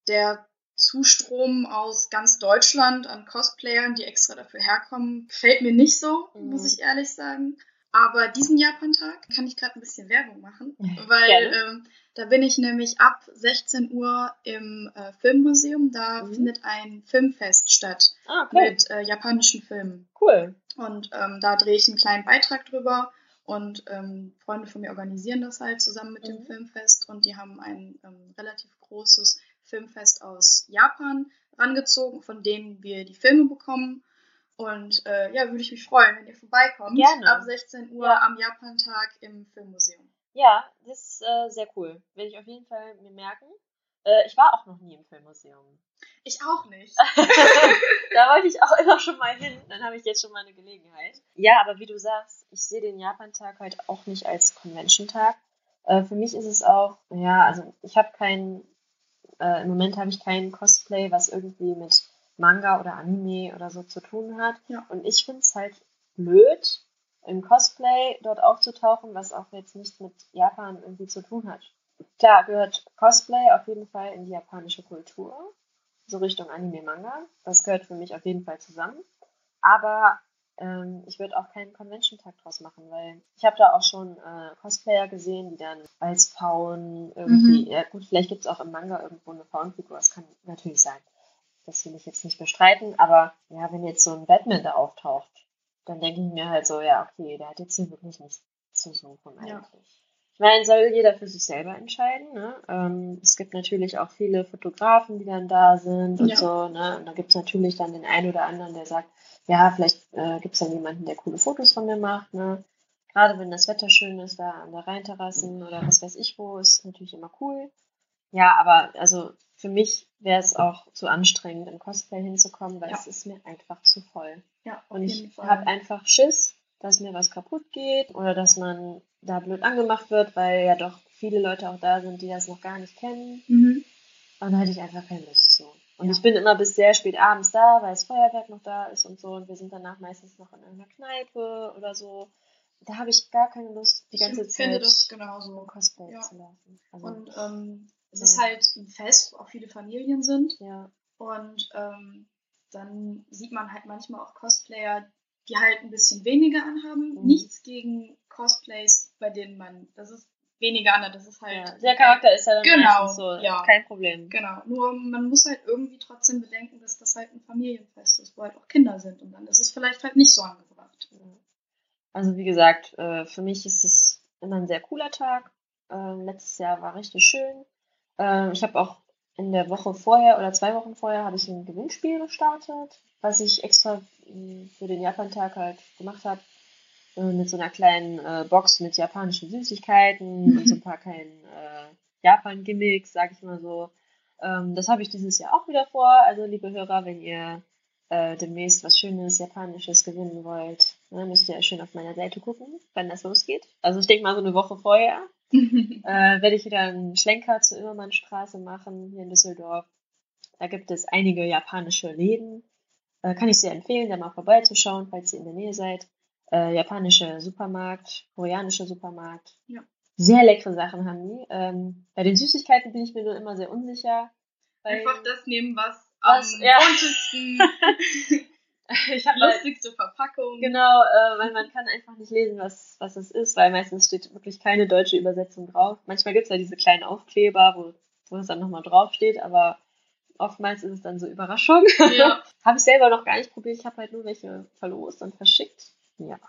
der Zustrom aus ganz Deutschland an Cosplayern, die extra dafür herkommen, gefällt mir nicht so, Mhm. muss ich ehrlich sagen. Aber diesen Japantag kann ich gerade ein bisschen Werbung machen, weil ähm, da bin ich nämlich ab 16 Uhr im äh, Filmmuseum. Da Mhm. findet ein Filmfest statt Ah, cool. mit äh, japanischen Filmen. Cool. Und ähm, da drehe ich einen kleinen Beitrag drüber. Und ähm, Freunde von mir organisieren das halt zusammen mit dem Mhm. Filmfest. Und die haben ein ähm, relativ großes Filmfest aus Japan rangezogen, von denen wir die Filme bekommen. Und äh, ja, würde ich mich freuen, wenn ihr vorbeikommt. Gerne. Ab 16 Uhr Ja. am Japantag im Filmmuseum. Ja, das ist äh, sehr cool. Werde ich auf jeden Fall mir merken. Äh, ich war auch noch nie im Filmmuseum. Ich auch nicht. da wollte ich auch immer schon mal hin. Dann habe ich jetzt schon mal eine Gelegenheit. Ja, aber wie du sagst, ich sehe den Japan-Tag halt auch nicht als Convention-Tag. Äh, für mich ist es auch, ja, also ich habe keinen, äh, im Moment habe ich kein Cosplay, was irgendwie mit Manga oder Anime oder so zu tun hat. Ja. Und ich finde es halt blöd, im Cosplay dort aufzutauchen, was auch jetzt nicht mit Japan irgendwie zu tun hat. Klar, gehört Cosplay auf jeden Fall in die japanische Kultur, so Richtung Anime, Manga. Das gehört für mich auf jeden Fall zusammen. Aber ähm, ich würde auch keinen Convention-Tag draus machen, weil ich habe da auch schon äh, Cosplayer gesehen, die dann als Frauen irgendwie, Mhm. ja gut, vielleicht gibt es auch im Manga irgendwo eine Frauenfigur, das kann natürlich sein. Das will ich jetzt nicht bestreiten, aber ja, wenn jetzt so ein Batman da auftaucht, dann denke ich mir halt so, ja, okay, der hat jetzt hier wirklich nichts zu suchen eigentlich. Ja. Ich meine, soll jeder für sich selber entscheiden. Ne? Ähm, es gibt natürlich auch viele Fotografen, die dann da sind und Ja. so. Ne? Und da gibt es natürlich dann den einen oder anderen, der sagt, ja, vielleicht äh, gibt es dann jemanden, der coole Fotos von mir macht. Ne? Gerade wenn das Wetter schön ist, da an der Rheinterrassen oder was weiß ich wo, ist natürlich immer cool. Ja, aber also für mich wäre es auch zu anstrengend, im Cosplay hinzukommen, weil Ja. es ist mir einfach zu voll. Ja, Und ich habe einfach Schiss, dass mir was kaputt geht oder dass man da blöd angemacht wird, weil ja doch viele Leute auch da sind, die das noch gar nicht kennen. Mhm. Und da hätte ich einfach keine Lust zu. Und Ja. ich bin immer bis sehr spät abends da, weil das Feuerwerk noch da ist und so. Und wir sind danach meistens noch in einer Kneipe oder so. Da habe ich gar keine Lust, die Ich ganze empfinde Zeit das im genauso. Cosplay Ja. zu laufen. Also, Und ähm, es Ja. ist halt ein Fest, wo auch viele Familien sind. ja. Und ähm, dann sieht man halt manchmal auch Cosplayer, die halt ein bisschen weniger anhaben. Mhm. Nichts gegen Cosplays, bei denen man, das ist weniger an, das ist halt. ja. Der Charakter ist ja dann Genau, so, ja. kein Problem. Genau, nur man muss halt irgendwie trotzdem bedenken, dass das halt ein Familienfest ist, wo halt auch Kinder sind. Und dann ist es vielleicht halt nicht so angebracht. Also wie gesagt, äh, für mich ist es immer ein sehr cooler Tag. Ähm, letztes Jahr war richtig schön. Ähm, ich habe auch in der Woche vorher oder zwei Wochen vorher habe ich ein Gewinnspiel gestartet, was ich extra mh, für den Japan-Tag halt gemacht habe. Äh, mit so einer kleinen äh, Box mit japanischen Süßigkeiten und so ein paar kleinen äh, Japan-Gimmicks, sag ich mal so. Ähm, das habe ich dieses Jahr auch wieder vor. Also liebe Hörer, wenn ihr äh, demnächst was Schönes Japanisches gewinnen wollt, ne, müsst ihr schön auf meiner Seite gucken, wann das losgeht. Also ich denke mal so eine Woche vorher äh, werde ich wieder einen Schlenker zur Immermannstraße machen hier in Düsseldorf. Da gibt es einige japanische Läden. Äh, kann ich sehr empfehlen, da mal vorbeizuschauen, falls ihr in der Nähe seid. Äh, japanische Supermarkt, koreanische Supermarkt. Ja. Sehr leckere Sachen haben die. Ähm, bei den Süßigkeiten bin ich mir nur immer sehr unsicher. Einfach das nehmen, was, Was, am ja. buntesten, ich habe lustigste Verpackung. Genau, äh, weil man kann einfach nicht lesen, was, was es ist, weil meistens steht wirklich keine deutsche Übersetzung drauf. Manchmal gibt es ja diese kleinen Aufkleber, wo, wo es dann nochmal draufsteht, aber oftmals ist es dann so Überraschung. Ja. habe ich selber noch gar nicht probiert, ich habe halt nur welche verlost und verschickt. Ja.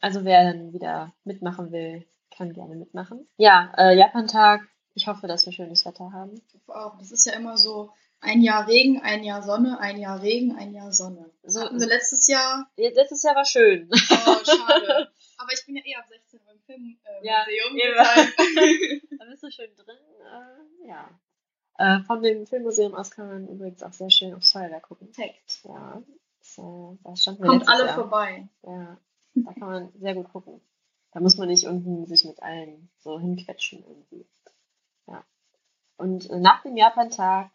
Also wer dann wieder mitmachen will, kann gerne mitmachen. Ja, äh, Japan-Tag. Ich hoffe, dass wir schönes Wetter haben. Auch, das ist ja immer so ein Jahr Regen, ein Jahr Sonne, ein Jahr Regen, ein Jahr Sonne. So- Hatten wir letztes Jahr. Letztes Jahr war schön. Oh, schade. Aber ich bin ja eh ab 16 Uhr im Filmmuseum. Äh, Ja, Da bist du schön drin. Äh, ja. Äh, von dem Filmmuseum aus kann man übrigens auch sehr schön aufs Feuerwerk gucken. Perfekt. Ja. Das, äh, da standen wir Kommt alle Jahr. vorbei. Ja. Da kann man sehr gut gucken. Da muss man nicht unten sich mit allen so hinquetschen irgendwie. Ja. Und äh, nach dem Japan-Tag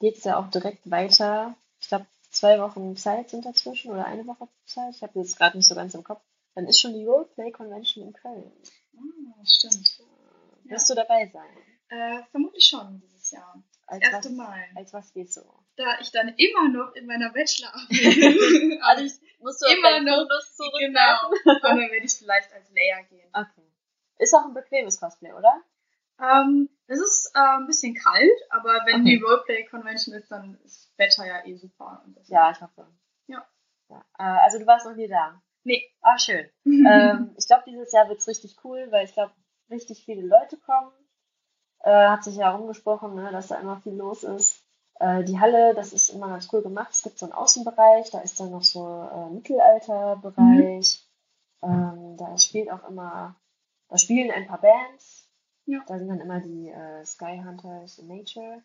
geht es ja auch direkt weiter. Ich glaube, zwei Wochen Zeit sind dazwischen oder eine Woche Zeit. Ich habe jetzt gerade nicht so ganz im Kopf. Dann ist schon die Roleplay Convention in Köln. Ah, stimmt. Äh, Wirst du dabei sein? Äh, vermutlich schon dieses Jahr. Als Das erste was, Mal. Als was gehst du? Da ich dann immer noch in meiner Bachelorarbeit bin. Also ich musst du Immer noch- Fotos zurückgreifen? genau. Und dann werde ich vielleicht als Leia gehen. Okay. Ist auch ein bequemes Cosplay, oder? Ähm, es ist äh, ein bisschen kalt, aber wenn Okay. die Roleplay Convention ist, dann ist Wetter ja eh super. Ja, ich hoffe. Ja. ja. Äh, also du warst noch nie da? Nee. Ah, schön. ähm, ich glaube, dieses Jahr wird es richtig cool, weil ich glaube, richtig viele Leute kommen. Äh, hat sich ja rumgesprochen, ne, dass da immer viel los ist. Äh, die Halle, das ist immer ganz cool gemacht. Es gibt so einen Außenbereich, da ist dann noch so äh, Mittelalterbereich. Ähm, da spielt auch immer, da spielen ein paar Bands. Ja. Da sind dann immer die äh, Sky Hunters in Nature.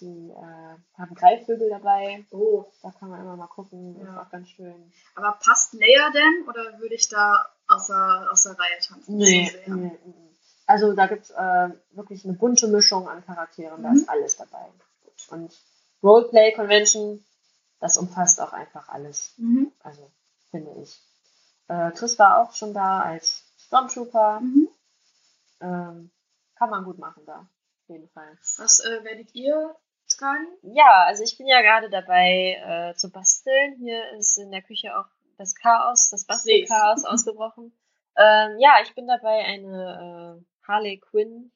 Die äh, haben Greifvögel dabei. Oh. Da kann man immer mal gucken. Ja. ist auch ganz schön. Aber passt Leia denn oder würde ich da außer, außer Reihe tanzen? Nee, So sehr? nee, nee. Also da gibt's äh, wirklich eine bunte Mischung an Charakteren. Da Mhm. ist alles dabei. Und Roleplay Convention, das umfasst auch einfach alles. Mhm. Also, finde ich. Äh, Chris war auch schon da als Stormtrooper. Mhm. Ähm, kann man gut machen da. Auf jeden Fall. Was äh, werdet ihr tragen? Ja, also ich bin ja gerade dabei äh, zu basteln. Hier ist in der Küche auch das Chaos, das Bastelchaos ausgebrochen. Ähm, ja, ich bin dabei, eine äh, Harley Quinn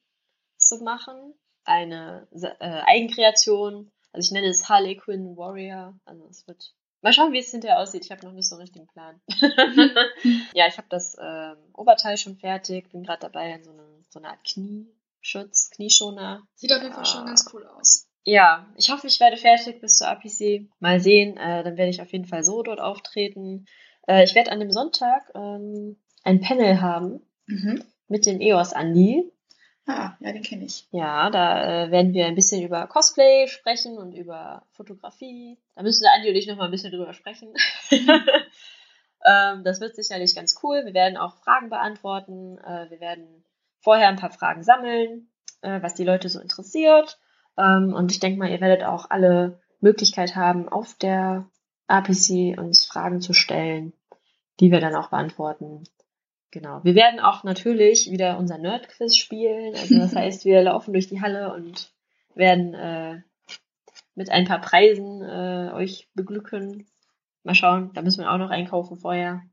zu machen. Eine äh, Eigenkreation. Also ich nenne es Harley Quinn Warrior. Also es wird. Mal schauen, wie es hinterher aussieht. Ich habe noch nicht so einen richtigen Plan. ja, ich habe das ähm, Oberteil schon fertig. Bin gerade dabei, in so eine, so eine Art Knieschutz, Knieschoner Sieht auf jeden Fall schon Ah. ganz cool aus. ja, ich hoffe, ich werde fertig bis zur APC. Mal sehen. Äh, dann werde ich auf jeden Fall so dort auftreten. Äh, ich werde an dem Sonntag ähm, ein Panel haben Mhm. mit dem EOS Andi. Ah, ja, den kenne ich. Ja, da äh, werden wir ein bisschen über Cosplay sprechen und über Fotografie. Da müssen der Andi und ich noch mal ein bisschen drüber sprechen. ähm, das wird sicherlich ganz cool. Wir werden auch Fragen beantworten. Äh, wir werden vorher ein paar Fragen sammeln, äh, was die Leute so interessiert. Ähm, und ich denke mal, ihr werdet auch alle Möglichkeit haben, auf der APC uns Fragen zu stellen, die wir dann auch beantworten. Genau. Wir werden auch natürlich wieder unser Nerd-Quiz spielen. Also das heißt, wir laufen durch die Halle und werden äh, mit ein paar Preisen äh, euch beglücken. Mal schauen, da müssen wir auch noch einkaufen vorher.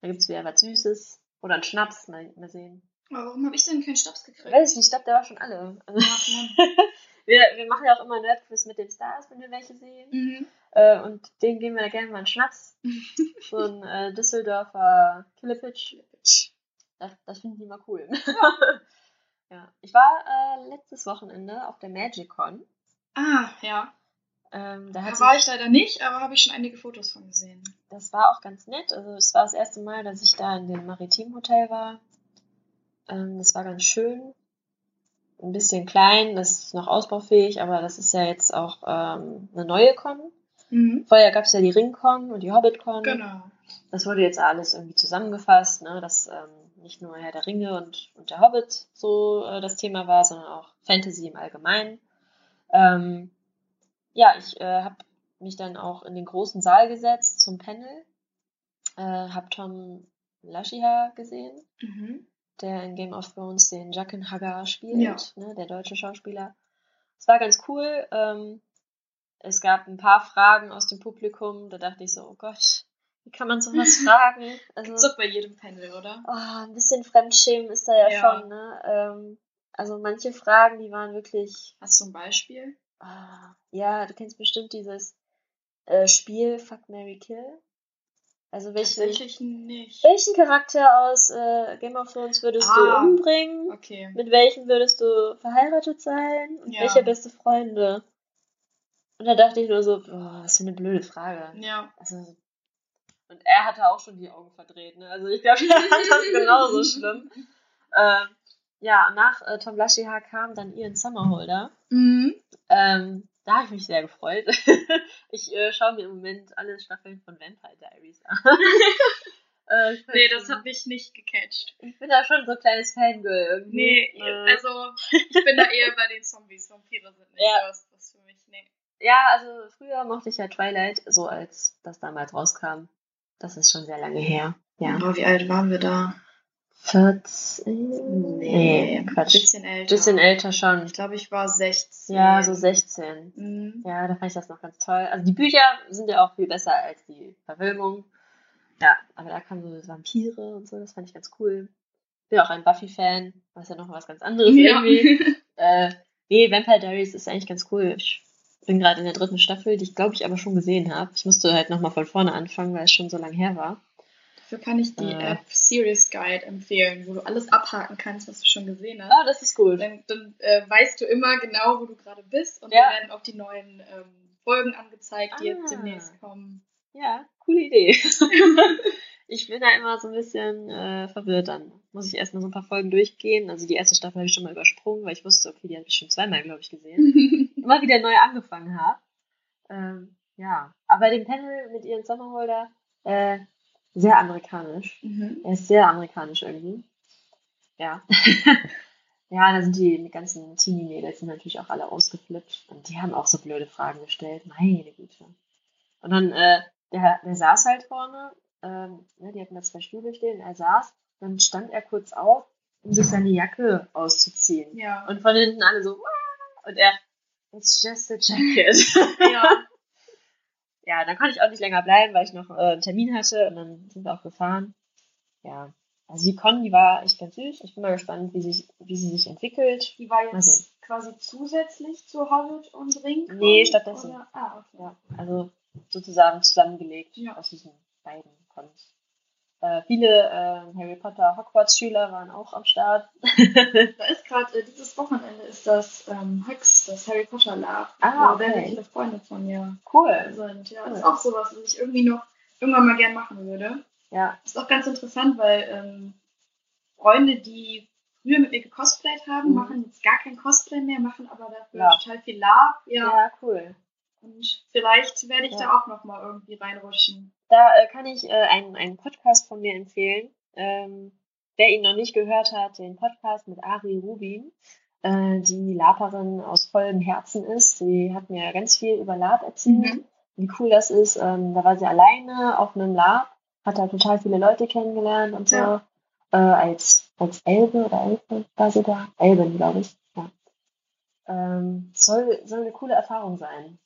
Da gibt's wieder was Süßes oder einen Schnaps, mal, mal sehen. Aber warum habe ich denn keinen Schnaps gekriegt? Weiß ich nicht, ich glaube, der war schon alle. Ach, wir, wir machen ja auch immer Nerd-Quiz mit den Stars, wenn wir welche sehen. Mhm. Äh, und denen geben wir da gerne mal einen Schnaps. so ein äh, Düsseldorfer Killepitch. Das, das finden die mal cool. ja. Ich war äh, letztes Wochenende auf der MagicCon. Ah, ja. Ähm, da Da war ich leider nicht, aber habe ich schon einige Fotos von gesehen. das war auch ganz nett. Also es war das erste Mal, dass ich da in dem Maritim Hotel war. Ähm, das war ganz schön. Ein bisschen klein, das ist noch ausbaufähig, aber das ist ja jetzt auch ähm, eine neue Con. Mhm. Vorher gab es ja die Ring-Con und die Hobbit-Con. Genau. das wurde jetzt alles irgendwie zusammengefasst, ne? dass ähm, nicht nur Herr der Ringe und, und der Hobbit so äh, das Thema war, sondern auch Fantasy im Allgemeinen. Ähm, ja, ich äh, habe mich dann auch in den großen Saal gesetzt zum Panel, äh, habe Tom Laschiha gesehen, Mhm. Der in Game of Thrones den Jaqen Hagar spielt, Ja. ne, der deutsche Schauspieler. Es war ganz cool. Ähm, es gab ein paar Fragen aus dem Publikum, da dachte ich so, oh Gott, wie kann man sowas fragen? Also, Gibt's doch bei jedem Panel, oder? oh, ein bisschen Fremdschämen ist da ja, Ja. schon, ne? Ähm, also manche Fragen, die waren wirklich, Hast du ein Beispiel? ah, ja, du kennst bestimmt dieses äh, Spiel Fuck Mary Kill. Also welchen, welchen Charakter aus äh, Game of Thrones würdest Ah. du umbringen? Okay. Mit welchen würdest du verheiratet sein? Und Ja. welche beste Freunde? Und da dachte ich nur so, boah, was für eine blöde Frage. Ja. Also, und er hatte auch schon die Augen verdreht, ne? Also ich glaube, er fand das genauso schlimm. Ähm, ja, nach äh, Tom Laschiha kam dann Ian Summerholder. Mhm. Ähm, da habe ich mich sehr gefreut. ich äh, schaue mir im Moment alle Staffeln von Vampire Diaries an. äh, Nee, das hat mich nicht gecatcht. ich bin da schon so ein kleines Fangirl irgendwie. Nee, Äh, also ich bin da eher bei den Zombies. Vampire sind nicht Ja. was, was für mich. Nee. Ja, also früher mochte ich ja Twilight, so als das damals rauskam. Das ist schon sehr lange her. Ja. Aber wie alt waren wir da? 14? Nee, Ein Quatsch. bisschen älter. Bisschen älter schon. Ich glaube, ich war 16. Ja, so 16. Mhm. Ja, da fand ich das noch ganz toll. Also die Bücher sind ja auch viel besser als die Verfilmung. Ja, aber da kamen so Vampire und so, das fand ich ganz cool. Bin auch ein Buffy-Fan, was ja noch was ganz anderes irgendwie. Äh, nee, Vampire Diaries ist eigentlich ganz cool. Ich bin gerade in der dritten Staffel, die ich glaube ich aber schon gesehen habe. Ich musste halt nochmal von vorne anfangen, weil es schon so lange her war. Dafür kann ich die Äh. App Series Guide empfehlen, wo du alles abhaken kannst, was du schon gesehen hast. Ah, das ist gut. Dann, dann äh, weißt du immer genau, wo du gerade bist und Ja. dann werden auch die neuen ähm, Folgen angezeigt, die jetzt Ah. demnächst kommen. Ja, coole Idee. ich bin da immer so ein bisschen äh, verwirrt dann. Muss ich erst mal so ein paar Folgen durchgehen. Also die erste Staffel habe ich schon mal übersprungen, weil ich wusste, okay, die habe ich schon zweimal, glaube ich, gesehen. immer wieder neu angefangen habe. Ähm, ja, aber bei dem Panel mit ihren Sommerholder, äh, sehr amerikanisch. Mhm. Er ist sehr amerikanisch irgendwie. Ja. ja, da sind die ganzen Teenie-Mädels sind natürlich auch alle ausgeflippt. Und die haben auch so blöde Fragen gestellt. Meine Güte. Und dann, äh, der, der saß halt vorne, ähm, ne, die hatten da zwei Stühle stehen, er saß, dann stand er kurz auf, um sich seine Jacke auszuziehen. Ja. Und von hinten alle so, "Wah!" und er, it's just a jacket. ja. ja, dann konnte ich auch nicht länger bleiben, weil ich noch äh, einen Termin hatte und dann sind wir auch gefahren. Ja, also die Con, die war echt ganz süß. Ich bin mal gespannt, wie, sich, wie sie sich entwickelt. Die war jetzt quasi zusätzlich zu Hobbit und Ring? Nee, stattdessen. Oder? Ah, okay. Ja, also sozusagen zusammengelegt Ja. aus diesen beiden Cons. Äh, viele äh, Harry Potter Hogwarts-Schüler waren auch am Start. Da ist gerade, äh, dieses Wochenende ist das ähm, Hex, das Harry Potter Lab, Ah, wo sehr okay. viele Freunde von mir cool. sind. Ja, Cool. das ist auch sowas, was ich irgendwie noch irgendwann mal gern machen würde. Ja, ist auch ganz interessant, weil ähm, Freunde, die früher mit mir gecosplayt haben, Mhm. machen jetzt gar kein Cosplay mehr, machen aber dafür Lab. total viel Lab. Ja. ja, cool. Und vielleicht werde ich Ja. da auch noch mal irgendwie reinrutschen. Da äh, kann ich äh, einen, einen Podcast von mir empfehlen. Ähm, wer ihn noch nicht gehört hat, den Podcast mit Ari Rubin, äh, die Laperin aus vollem Herzen ist. Sie hat mir ganz viel über Lab erzählt, Mhm. wie cool das ist. Ähm, da war sie alleine auf einem Lab, hat da total viele Leute kennengelernt und so. Ja. Äh, als, als Elbe oder Elbe war sie da. Elben, glaube ich. Ja. Ähm, soll, soll eine coole Erfahrung sein.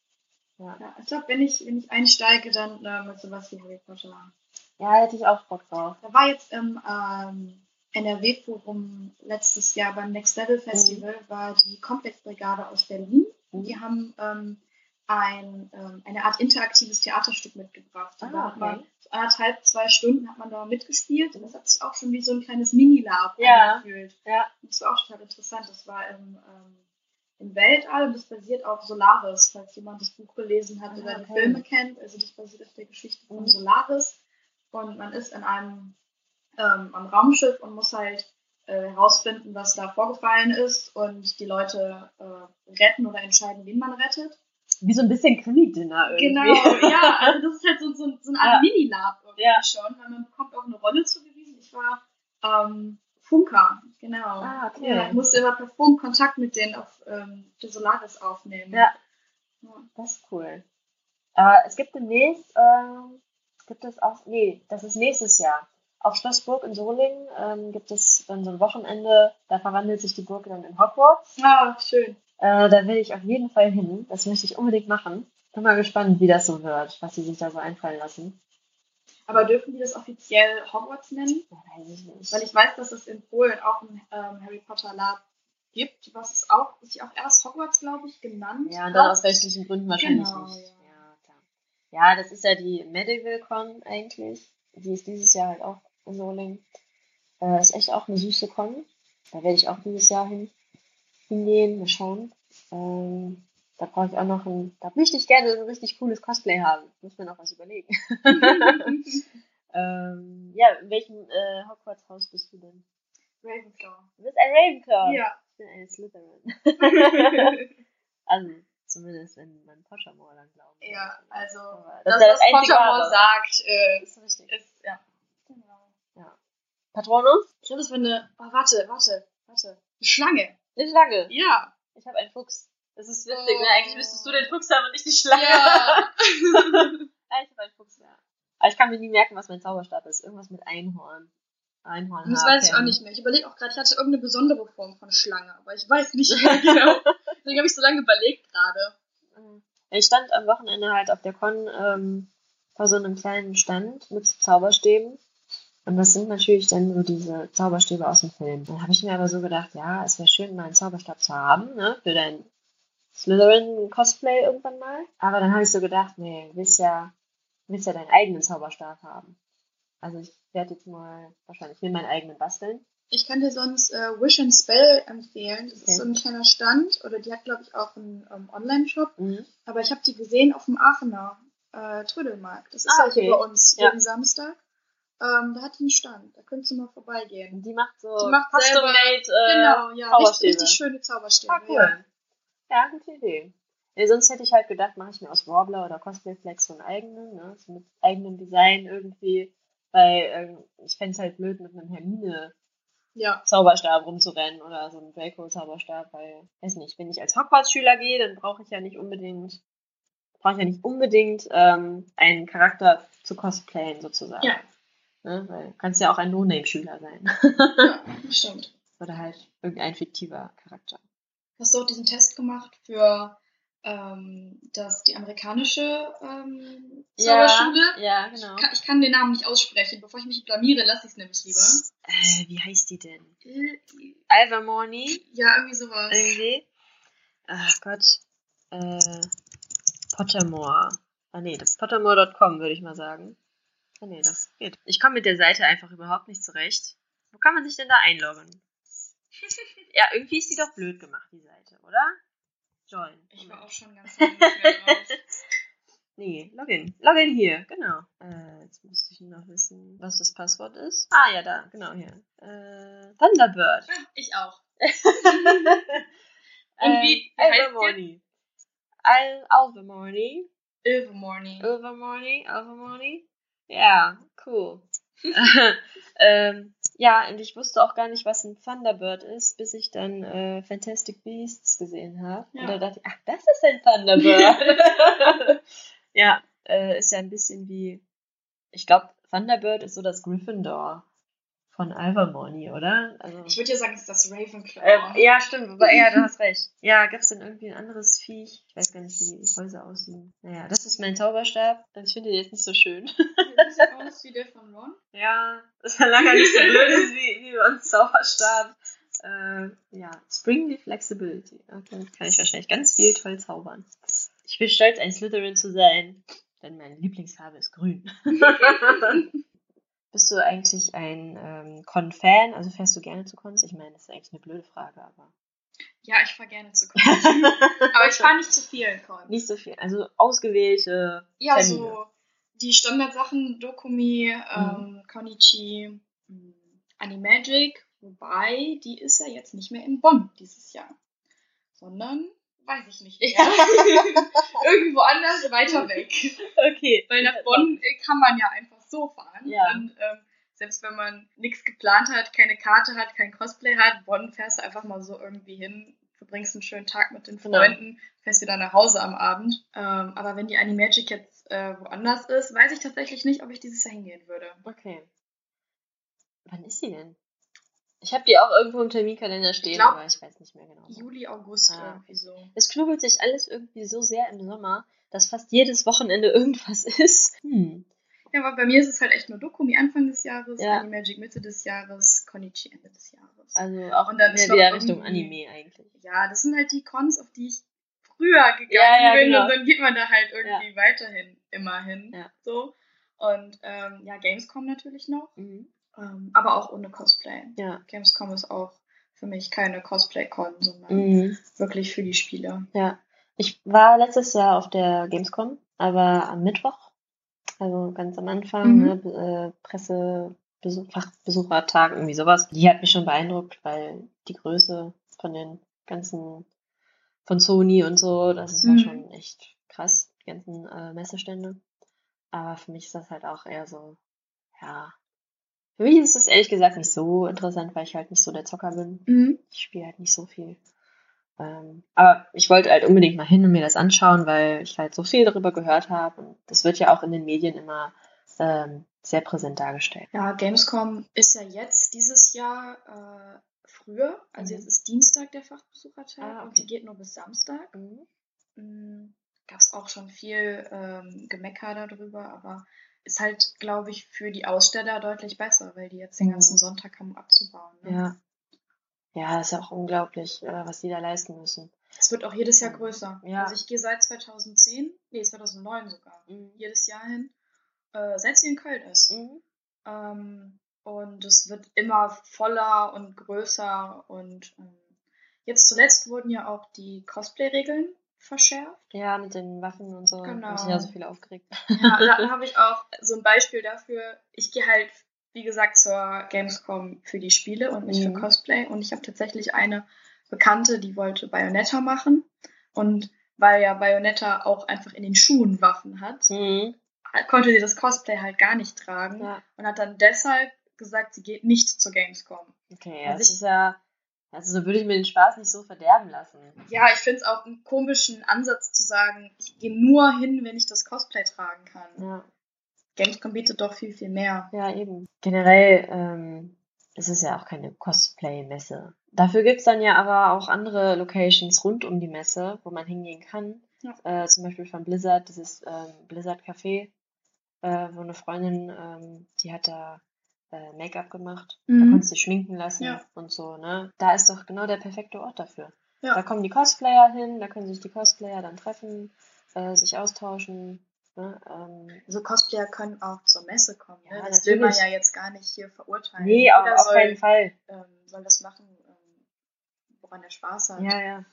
Ja. Ja, ich glaube, wenn ich, wenn ich einsteige, dann äh, mit sowas wie Harry Potter. ja, hätte ich auch Bock drauf. Da war jetzt im ähm, NRW-Forum letztes Jahr beim Next Level Festival, war die Komplexbrigade aus Berlin. Mhm. Die haben ähm, ein, ähm, eine Art interaktives Theaterstück mitgebracht. Da Ah, hat man okay. so anderthalb, zwei Stunden hat man da mitgespielt und das hat sich auch schon wie so ein kleines Mini-Lab Ja. angefühlt. Ja. Das war auch total interessant. Das war im, ähm, im Weltall und das basiert auf Solaris, falls jemand das Buch gelesen hat Ah, oder die okay. Filme kennt. Also das basiert auf der Geschichte von Mhm. Solaris. Und man ist in einem ähm, am Raumschiff und muss halt äh, herausfinden, was da vorgefallen ist und die Leute äh, retten oder entscheiden, wen man rettet. Wie so ein bisschen Krimi-Dinner irgendwie. Genau, ja, also das ist halt so, so, so eine Art Ja. Mini-Lab irgendwie Ja. schon, weil man bekommt auch eine Rolle zugewiesen. Ich war ähm, Funker, genau. Ah, okay. Ja, ich musste immer per Funk Kontakt mit denen auf ähm, der Solaris aufnehmen. Ja. Ja. Das ist cool. Aber es gibt demnächst, ähm, gibt es auch, nee, das ist nächstes Jahr. Auf Schlossburg in Solingen ähm, gibt es dann so ein Wochenende, da verwandelt sich die Burg dann in Hogwarts. Ah, schön. Äh, da will ich auf jeden Fall hin. Das möchte ich unbedingt machen. Bin mal gespannt, wie das so wird, was sie sich da so einfallen lassen. Aber dürfen die das offiziell Hogwarts nennen? Ja, weiß ich nicht. Weil ich weiß, dass es in Polen auch ein ähm, Harry Potter Lab gibt, was es auch, sich auch erst Hogwarts, glaube ich, genannt ja, und dann aus rechtlichen Gründen wahrscheinlich Genau, nicht. ja. Ja, klar. Ja, das ist ja die Medieval Con eigentlich. Die ist dieses Jahr halt auch in Solingen. Äh, ist echt auch eine süße Con. Da werde ich auch dieses Jahr hin, hingehen, mal schauen. Ähm, da brauche ich auch noch ein, da möchte ich gerne ein richtig cooles Cosplay haben. Muss mir noch was überlegen. ähm, ja, in welchem äh, Hogwarts-Haus bist du denn? Ravenclaw. Du bist ein Ravenclaw. Ja. Ich bin eine Slytherin. also, zumindest wenn man Pottermore dann würde. ja, also das, ist ja was Pottermore sagt, äh, ist richtig. ist, ja. Genau. Patronus? Ich glaube, das war eine, oh, warte, warte, warte, eine Schlange. Eine Schlange. Ja. Ich habe einen Fuchs. Das ist witzig, Oh. ne? Eigentlich müsstest du den Fuchs haben und nicht die Schlange. Ja. ja ich habe einen Fuchs, ja. Aber ich kann mir nie merken, was mein Zauberstab ist. Irgendwas mit Einhorn. Einhorn. Das weiß ich auch nicht mehr. Ich überlege auch gerade, ich hatte irgendeine besondere Form von Schlange, aber ich weiß nicht mehr genau. Deswegen habe ich so lange überlegt gerade. Ich stand am Wochenende halt auf der Con ähm, vor so einem kleinen Stand mit Zauberstäben. Und das sind natürlich dann so diese Zauberstäbe aus dem Film. Dann habe ich mir aber so gedacht, ja, es wäre schön, mal einen Zauberstab zu haben, ne? Für dein Slytherin-Cosplay irgendwann mal. Aber dann habe ich so gedacht, nee, du willst ja, du willst ja deinen eigenen Zauberstab haben. Also ich werde jetzt mal wahrscheinlich mir meinen eigenen basteln. Ich kann dir sonst äh, Wish and Spell empfehlen. Das Okay. ist so ein kleiner Stand, oder die hat, glaube ich, auch einen ähm, Online-Shop. Mhm. Aber ich habe die gesehen auf dem Aachener äh, Trödelmarkt. Das ist Ah, ja hier okay. bei uns Ja. jeden Samstag. Ähm, da hat die einen Stand. Da könntest du mal vorbeigehen. Die macht so Die macht selber- custom-made äh, genau, ja. Richtig, richtig schöne Zauberstäbe. Ah, cool. Ja. Gute Idee. Ja, sonst hätte ich halt gedacht, mache ich mir aus Warbler oder Cosplay Flex so einen eigenen, ne? So mit eigenem Design irgendwie. Weil ähm, ich fände es halt blöd, mit einem Hermine Ja. Zauberstab rumzurennen oder so einem Draco-Zauberstab, weil, weiß nicht, wenn ich als Hogwarts-Schüler gehe, dann brauche ich ja nicht unbedingt, brauche ich ja nicht unbedingt ähm, einen Charakter zu cosplayen sozusagen. Ja. Ne? Weil du kannst ja auch ein No-Name-Schüler sein. ja, stimmt. oder halt irgendein fiktiver Charakter. Hast du auch diesen Test gemacht für ähm, das, die amerikanische ähm, Zauberschule? Ja, genau. Ka- Ich kann den Namen nicht aussprechen. Bevor ich mich blamiere, lasse ich es nämlich lieber. Äh, wie heißt die denn? Äh, Alvermorny? Ja, irgendwie sowas. Irgendwie? Ach Gott. Äh, Pottermore. Ah nee, das ist pottermore.com, würde ich mal sagen. Ah nee, das geht. Ich komme mit der Seite einfach überhaupt nicht zurecht. Wo kann man sich denn da einloggen? ja, irgendwie ist die doch blöd gemacht, die Seite, oder? Join. Ich war auch schon ganz lange drauf. Nee, Login. Login hier, genau. Äh, jetzt müsste ich noch wissen, was das Passwort ist. Ah, ja, da, genau hier. Äh, Thunderbird. Ah, Ich auch. Und wie- wie heißt? Alvermorny. Al Alvermorny. Ilvermorny. Alvermorny. Alvermorny. Ja, cool. ähm, ja, und ich wusste auch gar nicht, was ein Thunderbird ist, bis ich dann äh, Fantastic Beasts gesehen habe. Ja. Und da dachte ich, ach, das ist ein Thunderbird. ja, äh, ist ja ein bisschen wie, ich glaube, Thunderbird ist so das Gryffindor von Alvermorny, oder? Also, Ich würde ja sagen, es ist das Ravenclaw. ähm, ja, stimmt, aber ja, du hast recht. Ja, gab es denn irgendwie ein anderes Viech? Ich weiß gar nicht, wie die Häuser aussehen. Naja, das ist mein Zauberstab. Ich finde den jetzt nicht so schön. Das sieht aus wie der von Ron. Ja, das war lange nicht so blöd ist wie, wie uns Zauberstab. Äh, ja, Springly Flexibility. Okay, kann ich wahrscheinlich ganz viel toll zaubern. Ich bin stolz, ein Slytherin zu sein, denn meine Lieblingsfarbe ist grün. Bist du eigentlich ein ähm, Con-Fan? Also fährst du gerne zu Cons? Ich meine, das ist eigentlich eine blöde Frage, aber. Ja, ich fahre gerne zu Cons. Aber ich fahre nicht zu vielen Cons. Nicht so viel. Also ausgewählte. Ja, Termine. so die Standardsachen, Dokumi, ähm, Konichi, mh, Animagic, wobei die ist ja jetzt nicht mehr in Bonn dieses Jahr, sondern weiß ich nicht mehr. Irgendwo anders weiter weg. Okay. Weil nach Bonn äh, kann man ja einfach so fahren. Ja. Und ähm, selbst wenn man nichts geplant hat, keine Karte hat, kein Cosplay hat, Bonn fährst du einfach mal so irgendwie hin, verbringst einen schönen Tag mit den Genau. Freunden, fährst wieder nach Hause am Abend. Ähm, aber wenn die Animagic jetzt äh, woanders ist, weiß ich tatsächlich nicht, ob ich dieses Jahr hingehen würde. Okay. Wann ist sie denn? Ich habe die auch irgendwo im Terminkalender stehen, glaub, aber ich weiß nicht mehr genau. Juli, August Ah, irgendwie so. Es knubbelt sich alles irgendwie so sehr im Sommer, dass fast jedes Wochenende irgendwas ist. Hm. Ja, aber bei mir ist es halt echt nur Dokumi Anfang des Jahres, Ja. Animagic Mitte des Jahres, Konichi Ende des Jahres. Also auch Und dann wieder noch Richtung Anime eigentlich. ja, das sind halt die Cons, auf die ich früher gegangen Ja, ja, bin genau. und dann geht man da halt irgendwie weiterhin immer hin. Ja. So. Und ähm, ja, Gamescom natürlich noch, Mhm. ähm, aber auch ohne Cosplay. Ja. Gamescom ist auch für mich keine Cosplay-Con, sondern Mhm. wirklich für die Spiele. Ja. Ich war letztes Jahr auf der Gamescom, aber am Mittwoch, also ganz am Anfang, Mhm. ne, äh, Presse, Besuch, Fachbesuchertag, irgendwie sowas. Die hat mich schon beeindruckt, weil die Größe von den ganzen, von Sony und so, das ist Mhm. ja schon echt krass, die ganzen äh, Messestände. Aber für mich ist das halt auch eher so, ja. Für mich ist es ehrlich gesagt nicht so interessant, weil ich halt nicht so der Zocker bin. Mhm. Ich spiele halt nicht so viel. Ähm, aber ich wollte halt unbedingt mal hin und mir das anschauen, weil ich halt so viel darüber gehört habe. Und das wird ja auch in den Medien immer ähm, sehr präsent dargestellt. Ja, Gamescom ist ja jetzt dieses Jahr äh, früher. Also Mhm. jetzt ist Dienstag der Fachbesuchertag Ah, und okay. die geht nur bis Samstag. Mhm. Gab es auch schon viel ähm, Gemecker darüber, aber ist halt, glaube ich, für die Aussteller deutlich besser, weil die jetzt den Mhm. ganzen Sonntag haben abzubauen. Ne? Ja. Ja, ist ja auch unglaublich, äh, was die da leisten müssen. Es wird auch jedes Jahr größer. Ja. Also ich gehe seit 2010, nee, 2009 sogar, jedes Jahr hin, äh, seit sie in Köln ist. Mhm. Ähm, und es wird immer voller und größer und ähm, jetzt zuletzt wurden ja auch die Cosplay-Regeln verschärft. Ja, mit den Waffen und so. Genau. Haben sich ja so viele aufgeregt. Ja, da habe ich auch so ein Beispiel dafür. Ich gehe halt, wie gesagt, zur Gamescom für die Spiele und nicht Mhm. für Cosplay. Und ich habe tatsächlich eine Bekannte, die wollte Bayonetta machen. Und weil ja Bayonetta auch einfach in den Schuhen Waffen hat, Mhm. konnte sie das Cosplay halt gar nicht tragen Ja. und hat dann deshalb gesagt, sie geht nicht zur Gamescom. Okay, Also das ich- ist ja. Also so würde ich mir den Spaß nicht so verderben lassen. Ja, ich finde es auch einen komischen Ansatz zu sagen, ich gehe nur hin, wenn ich das Cosplay tragen kann. Ja. Gamescom bietet doch viel, viel mehr. Ja, eben. Generell ähm, ist es ja auch keine Cosplay-Messe. Dafür gibt's dann ja aber auch andere Locations rund um die Messe, wo man hingehen kann. Ja. Äh, zum Beispiel von Blizzard, dieses ähm, Blizzard Café, äh, wo eine Freundin, ähm, die hat da äh, Make-up gemacht. Da Mhm. konntest du schminken lassen Ja. und so, ne? Da ist doch genau der perfekte Ort dafür. Ja. Da kommen die Cosplayer hin, da können sich die Cosplayer dann treffen, äh, sich austauschen. Ne? Ähm, So Cosplayer können auch zur Messe kommen. Ne? Ja, das will man ja jetzt gar nicht hier verurteilen. nee, auf, auf soll, keinen Fall. Ähm, soll das machen, ähm, woran er Spaß hat. Ja, ja.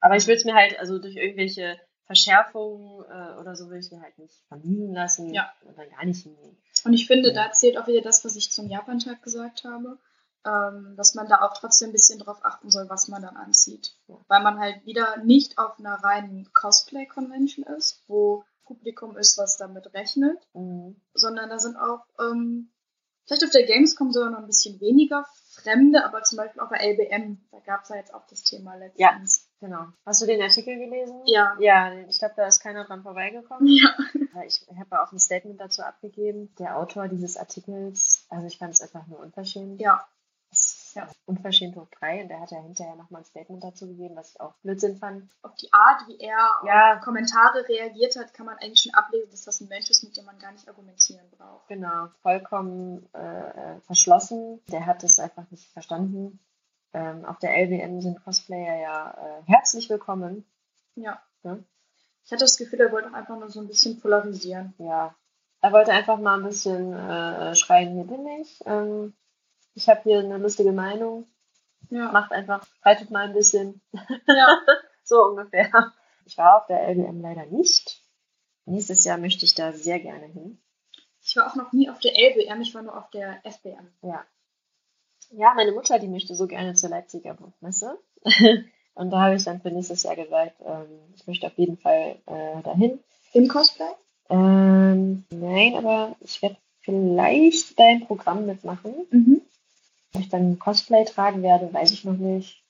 Aber ich würde es mir halt, also durch irgendwelche Verschärfungen äh, oder so will ich mir halt nicht vermieden lassen Ja. dann gar nicht hingehen. Und ich finde, Ja. da zählt auch wieder das, was ich zum Japantag gesagt habe, ähm, dass man da auch trotzdem ein bisschen drauf achten soll, was man dann anzieht. Weil man halt wieder nicht auf einer reinen Cosplay-Convention ist, wo Publikum ist, was damit rechnet, Mhm. sondern da sind auch ähm, vielleicht auf der Gamescom sogar noch ein bisschen weniger Fremde, aber zum Beispiel auch bei LBM, da gab es ja jetzt auch das Thema letztens. Genau. Hast du den Artikel gelesen? Ja. Ja, ich glaube, da ist keiner dran vorbeigekommen. Ja. Ich habe auch ein Statement dazu abgegeben. Der Autor dieses Artikels, also ich fand es einfach nur unverschämt. Ja, Ja. Unverschämt hoch 3 und der hat ja hinterher nochmal ein Statement dazu gegeben, was ich auch Blödsinn fand. auf die Art, wie er Ja. auf Kommentare reagiert hat, kann man eigentlich schon ablesen, dass das ein Mensch ist, mit dem man gar nicht argumentieren braucht. Genau, vollkommen äh, verschlossen. Der hat es einfach nicht verstanden. Ähm, auf der LWM sind Cosplayer ja äh, herzlich willkommen. Ja. Ja. Ich hatte das Gefühl, er wollte auch einfach nur so ein bisschen polarisieren. Ja, er wollte einfach mal ein bisschen äh, schreien, hier bin ich. Ähm, ich habe hier eine lustige Meinung. Ja. Macht einfach, streitet mal ein bisschen. ja. So ungefähr. Ich war auf der LWM leider nicht. Nächstes Jahr möchte ich da sehr gerne hin. Ich war auch noch nie auf der LBM, ich war nur auf der FBM. Ja. Ja, meine Mutter, die möchte so gerne zur Leipziger Buchmesse. Und da habe ich dann für nächstes Jahr gesagt, ähm, ich möchte auf jeden Fall äh, dahin. Im Cosplay? Ähm, nein, aber ich werde vielleicht dein Programm mitmachen. Mhm. Ob ich dann Cosplay tragen werde, weiß ich noch nicht.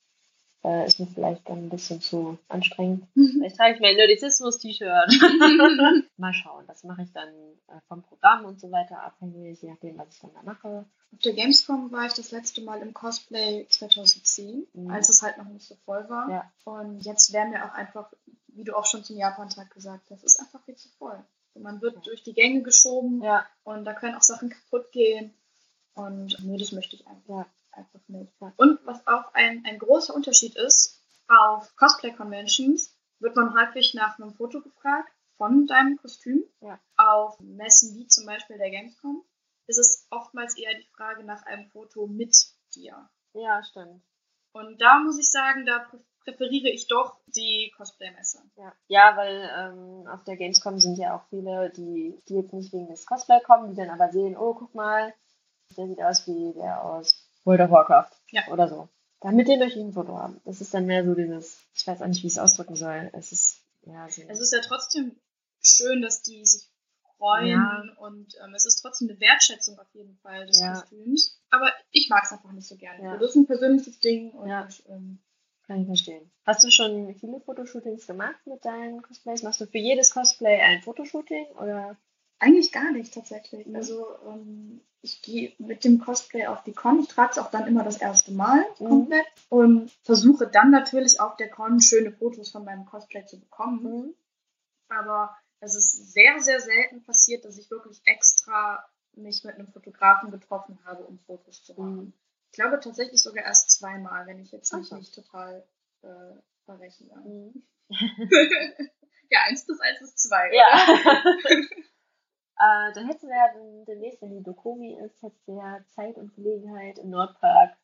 Äh, ist mir vielleicht dann ein bisschen zu anstrengend. Vielleicht trage ich mein Nerdizismus-T-Shirt. Mal schauen. Das mache ich dann äh, vom Programm und so weiter abhängig, je nachdem, was ich dann da mache. Auf der Gamescom war ich das letzte Mal im Cosplay 2010, Mhm. als es halt noch nicht so voll war. Ja. Und jetzt wäre mir auch einfach, wie du auch schon zum Japan-Tag gesagt hast, ist einfach viel zu voll. Und man wird Ja. durch die Gänge geschoben Ja, und da können auch Sachen kaputt gehen. Und nee, das möchte ich einfach, einfach nicht. Und was auch ein, ein großer Unterschied ist, auf Cosplay-Conventions wird man häufig nach einem Foto gefragt von deinem Kostüm. Ja. Auf Messen wie zum Beispiel der Gamescom ist es oftmals eher die Frage nach einem Foto mit dir. Ja, stimmt. Und da muss ich sagen, da prä- präferiere ich doch die Cosplay-Messe. Ja, ja weil ähm, auf der Gamescom sind ja auch viele, die, die jetzt nicht wegen des Cosplay kommen, die dann aber sehen, oh, guck mal, der sieht aus wie der aus World of Warcraft Ja. oder so. Dann mit dem möchte ich ein Foto haben. Das ist dann mehr so dieses, ich weiß auch nicht, wie ich es ausdrücken soll. Es ist, ja, so. Es ist ja trotzdem schön, dass die sich freuen Ja. und ähm, es ist trotzdem eine Wertschätzung auf jeden Fall des Ja. Kostüms. Aber ich mag es einfach nicht so gerne. Ja. Das ist ein persönliches Ding und Ja. ähm, Kann ich verstehen. Hast du schon viele Fotoshootings gemacht mit deinen Cosplays? Machst du für jedes Cosplay ein Fotoshooting oder? Eigentlich gar nicht tatsächlich. Mhm. Also ähm, ich gehe mit dem Cosplay auf die Con. Ich trage es auch dann immer das erste Mal Mhm. komplett und versuche dann natürlich auf der Con schöne Fotos von meinem Cosplay zu bekommen. Mhm. aber es ist sehr, sehr selten passiert, dass ich wirklich extra mich mit einem Fotografen getroffen habe, um Fotos zu machen. Mhm. Ich glaube tatsächlich sogar erst zweimal, wenn ich jetzt mich so. nicht total äh, verrechne. Mhm. Ja, eins plus eins ist zwei, Ja. äh, dann hätten wir ja demnächst, wenn die Dokomi ist, hättest du ja Zeit und Gelegenheit im Nordpark,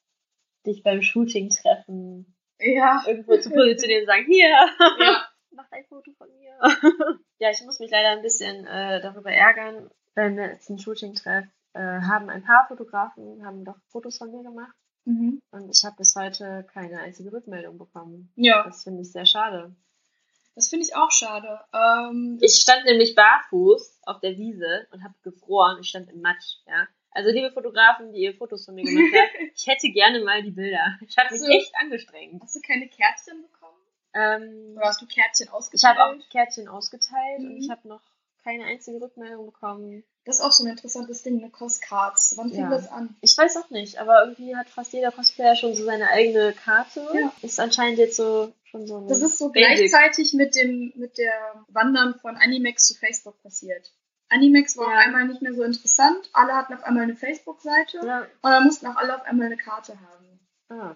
dich beim Shooting treffen, Ja. irgendwo zu positionieren und sagen, hier, ja. mach ein Foto von mir. ja, ich muss mich leider ein bisschen äh, darüber ärgern, wenn wir jetzt ein Shooting treffen, äh, haben ein paar Fotografen, haben doch Fotos von mir gemacht Mhm. und ich habe bis heute keine einzige Rückmeldung bekommen. Ja. Das finde ich sehr schade. Das finde ich auch schade. Ähm, Ich stand nämlich barfuß auf der Wiese und habe gefroren. Ich stand im Matsch, ja. Also liebe Fotografen, die ihr Fotos von mir gemacht habt, ich hätte gerne mal die Bilder. Ich habe mich echt angestrengt. hast du keine Kärtchen bekommen? Ähm, Oder hast du Kärtchen ich ausgeteilt? habe auch Kärtchen ausgeteilt und Mhm. ich habe noch keine einzige Rückmeldung bekommen. Das ist auch so ein interessantes Ding, eine Postcards. Wann fing Ja. das an? Ich weiß auch nicht, aber irgendwie hat fast jeder Cosplayer schon so seine eigene Karte. Ja. Ist anscheinend jetzt so schon so ein Das ist so Basic. gleichzeitig mit dem mit der Wandern von Animex zu Facebook passiert. Animex war Ja. auf einmal nicht mehr so interessant. Alle hatten auf einmal eine Facebook-Seite Ja. und dann mussten auch alle auf einmal eine Karte haben. Ah.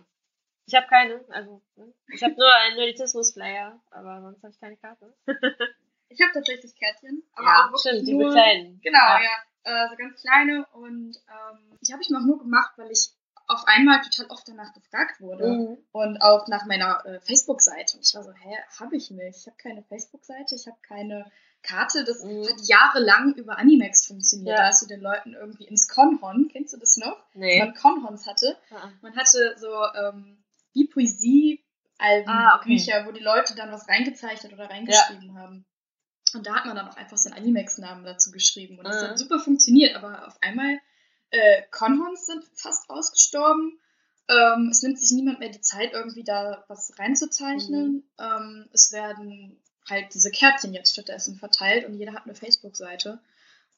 Ich habe keine, also ne? ich habe nur einen Nerdizismus-Flyer, aber sonst habe ich keine Karte. Ich habe tatsächlich Kärtchen, aber ja, auch wirklich stimmt, nur, diese kleinen. Genau, Ja. ja. Äh, so ganz kleine und ähm, die habe ich auch nur gemacht, weil ich auf einmal total oft danach gefragt wurde. Mhm. Und auch nach meiner äh, Facebook-Seite. Und ich war so, hä, habe ich nicht. Ich habe keine Facebook-Seite, ich habe keine Karte. Das Mhm. hat jahrelang über Animex funktioniert. Ja. Da hast du den Leuten irgendwie ins Conhon, kennst du das noch? Nee. Dass man Conhons hatte. Ah. Man hatte so ähm, wie Poesie-Alben, Ah, okay. Bücher, wo die Leute dann was reingezeichnet oder reingeschrieben haben. Und da hat man dann auch einfach seinen Animex-Namen dazu geschrieben. Und das Mhm. hat super funktioniert. Aber auf einmal, äh, Conhons sind fast ausgestorben. Ähm, es nimmt sich niemand mehr die Zeit, irgendwie da was reinzuzeichnen. Ähm, es werden halt diese Kärtchen jetzt stattdessen verteilt und jeder hat eine Facebook-Seite.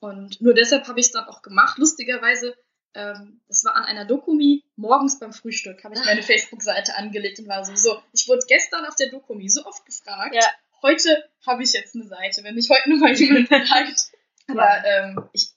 Und nur deshalb habe ich es dann auch gemacht. Lustigerweise, ähm, das war an einer Dokumi, morgens beim Frühstück habe ich meine Facebook-Seite angelegt und war so, so, ich wurde gestern auf der Dokumi so oft gefragt, Ja. Heute habe ich jetzt eine Seite, wenn mich heute nochmal jemand fragt. Aber ähm, ich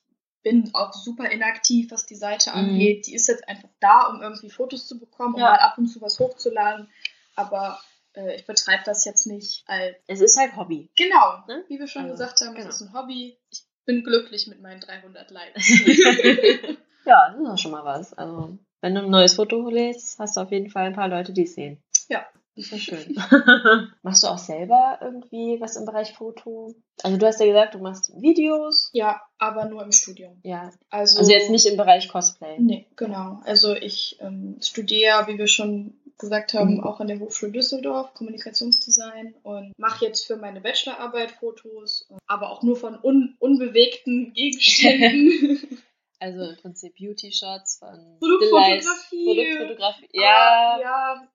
bin auch super inaktiv, was die Seite Mhm. angeht. Die ist jetzt einfach da, um irgendwie Fotos zu bekommen, um Ja. mal ab und zu was hochzuladen. Aber äh, ich betreibe das jetzt nicht als. Es ist halt Hobby. Genau, Ne? wie wir schon Also, gesagt haben, genau. es ist ein Hobby. Ich bin glücklich mit meinen 300 Likes. ja, das ist auch schon mal was. Also, wenn du ein neues Foto lädst, hast du auf jeden Fall ein paar Leute, die es sehen. Ja. Das ist ja schön. machst du auch selber irgendwie was im Bereich Foto? Also, du hast ja gesagt, du machst Videos. ja, aber nur im Studium. Ja. Also, Also jetzt nicht im Bereich Cosplay. Nee, genau. Also ich ähm, studiere, wie wir schon gesagt haben, Mhm. auch an der Hochschule Düsseldorf Kommunikationsdesign und mache jetzt für meine Bachelorarbeit Fotos, aber auch nur von un unbewegten Gegenständen. Also im Prinzip Beauty-Shots von Produktfotografie. Produktfotografie. Ja, Aber, ja.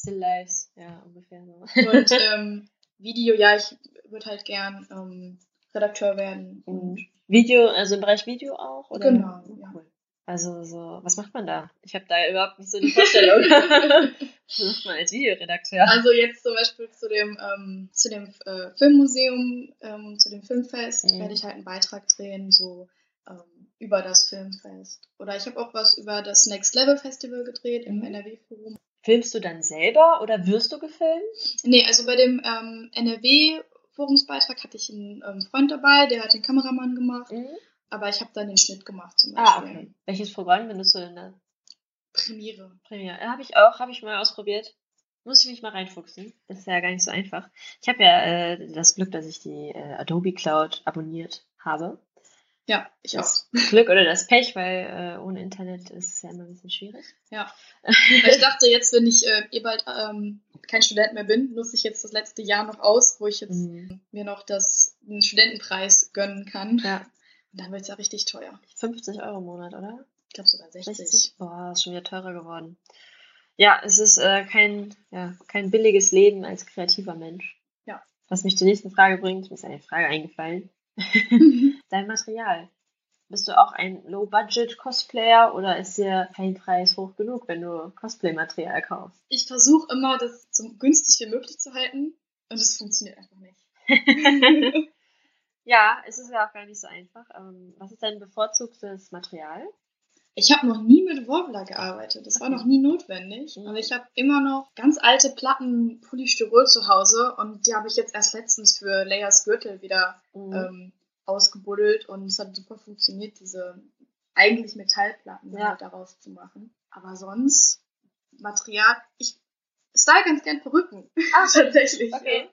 Still Lives. Ja, ungefähr so. Und ähm, Video, ja, ich würde halt gern ähm, Redakteur werden. Und Video, also im Bereich Video auch? Oder? Genau, Oh, ja. Cool. Also so, was macht man da? Ich habe da überhaupt nicht so die Vorstellung. was macht man als Videoredakteur? Also jetzt zum Beispiel zu dem, ähm, zu dem äh, Filmmuseum, ähm, zu dem Filmfest Mhm. werde ich halt einen Beitrag drehen, so ähm, über das Filmfest. Oder ich habe auch was über das Next Level Festival gedreht im Mhm. NRW-Forum. Filmst du dann selber oder wirst du gefilmt? Nee, also bei dem ähm, NRW-Forumsbeitrag hatte ich einen ähm, Freund dabei, der hat den Kameramann gemacht, aber ich habe dann den Schnitt gemacht zum Beispiel. Ah, okay. Welches Programm benutzt du in der Premiere. Premiere? Habe ich auch, habe ich mal ausprobiert. Muss ich mich mal reinfuchsen. Das ist ja gar nicht so einfach. Ich habe ja äh, das Glück, dass ich die äh, Adobe Cloud abonniert habe. Ja, ich auch. Das Glück oder das Pech, weil äh, ohne Internet ist es ja immer ein bisschen schwierig. Ja. Ich dachte jetzt, wenn ich äh, eh bald ähm, kein Student mehr bin, nutze ich jetzt das letzte Jahr noch aus, wo ich jetzt Mhm. mir noch das, den Studentenpreis gönnen kann. Ja. Und dann wird es ja richtig teuer. 50 Euro im Monat, oder? Ich glaube sogar 60. 60? Boah, ist schon wieder teurer geworden. Ja, es ist äh, kein, ja, kein billiges Leben als kreativer Mensch. Ja. Was mich zur nächsten Frage bringt, mir ist eine Frage eingefallen. Dein Material. Bist du auch ein Low-Budget-Cosplayer oder ist dir kein Preis hoch genug, wenn du Cosplay-Material kaufst? Ich versuche immer, das so günstig wie möglich zu halten und es funktioniert einfach nicht. ja, es ist ja auch gar nicht so einfach. Ähm, was ist dein bevorzugtes Material? Ich habe noch nie mit Wobbler gearbeitet. Das war noch nie notwendig. Mhm. Und ich habe immer noch ganz alte Platten Polystyrol zu Hause und die habe ich jetzt erst letztens für Layers Gürtel wieder Mhm. ähm, ausgebuddelt und es hat super funktioniert, diese eigentlich Metallplatten Ja. halt daraus zu machen. Aber sonst Material, ich style ganz gern Perücken. Ach, tatsächlich. Okay.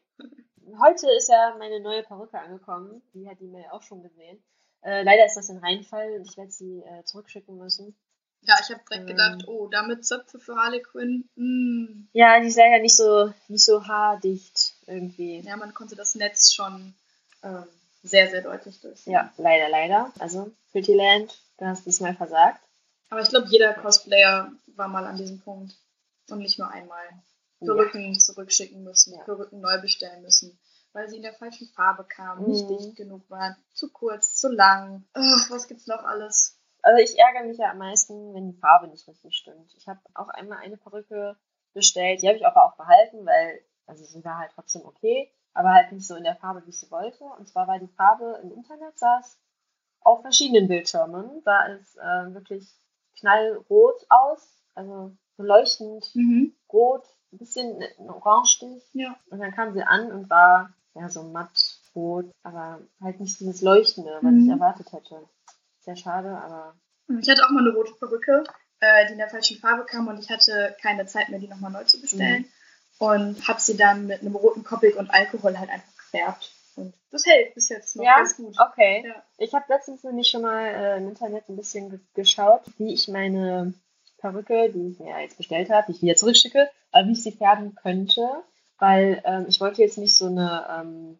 Heute ist ja meine neue Perücke angekommen. Die hat die mir auch schon gesehen. Äh, leider ist das ein Reinfall und ich werde sie äh, zurückschicken müssen. Ja, ich habe direkt Ähm. gedacht, oh, damit Zöpfe für Harley Quinn. Mm. Ja, die ist leider nicht so, nicht so haardicht. irgendwie. Ja, man konnte das Netz schon ähm, sehr, sehr deutlich durchsehen. Ja, leider, leider. Also, Pretty Land, du hast diesmal versagt. Aber ich glaube, jeder Cosplayer war mal an diesem Punkt. Und nicht nur einmal. Perücken zurückschicken müssen, Ja. Perücken neu bestellen müssen, weil sie in der falschen Farbe kamen, nicht Mhm. dicht genug waren, zu kurz, zu lang. Ach, was gibt's noch alles? Also ich ärgere mich ja am meisten, wenn die Farbe nicht richtig stimmt. Ich habe auch einmal eine Perücke bestellt, die habe ich aber auch behalten, weil, also sie war halt trotzdem okay, aber halt nicht so in der Farbe, wie ich sie wollte. Und zwar war die Farbe im Internet, es auf verschiedenen Bildschirmen, sah es äh, wirklich knallrot aus, also so leuchtend Mhm. rot, ein bisschen ein Orangestich. Ja. Und dann kam sie an und war ja so matt rot, aber halt nicht dieses Leuchtende, was Mhm. ich erwartet hätte. Sehr schade, aber Ich hatte auch mal eine rote Perücke, äh, die in der falschen Farbe kam und ich hatte keine Zeit mehr, die nochmal neu zu bestellen. Und habe sie dann mit einem roten Copic und Alkohol halt einfach gefärbt. Und das hält bis jetzt noch Ja? ganz gut. okay. Ja. Ich habe letztens nämlich schon mal äh, im Internet ein bisschen ge geschaut, wie ich meine Perücke, die ich mir ja jetzt bestellt habe, die ich wieder zurückschicke, aber wie ich sie färben könnte, weil ähm, ich wollte jetzt nicht so eine ähm,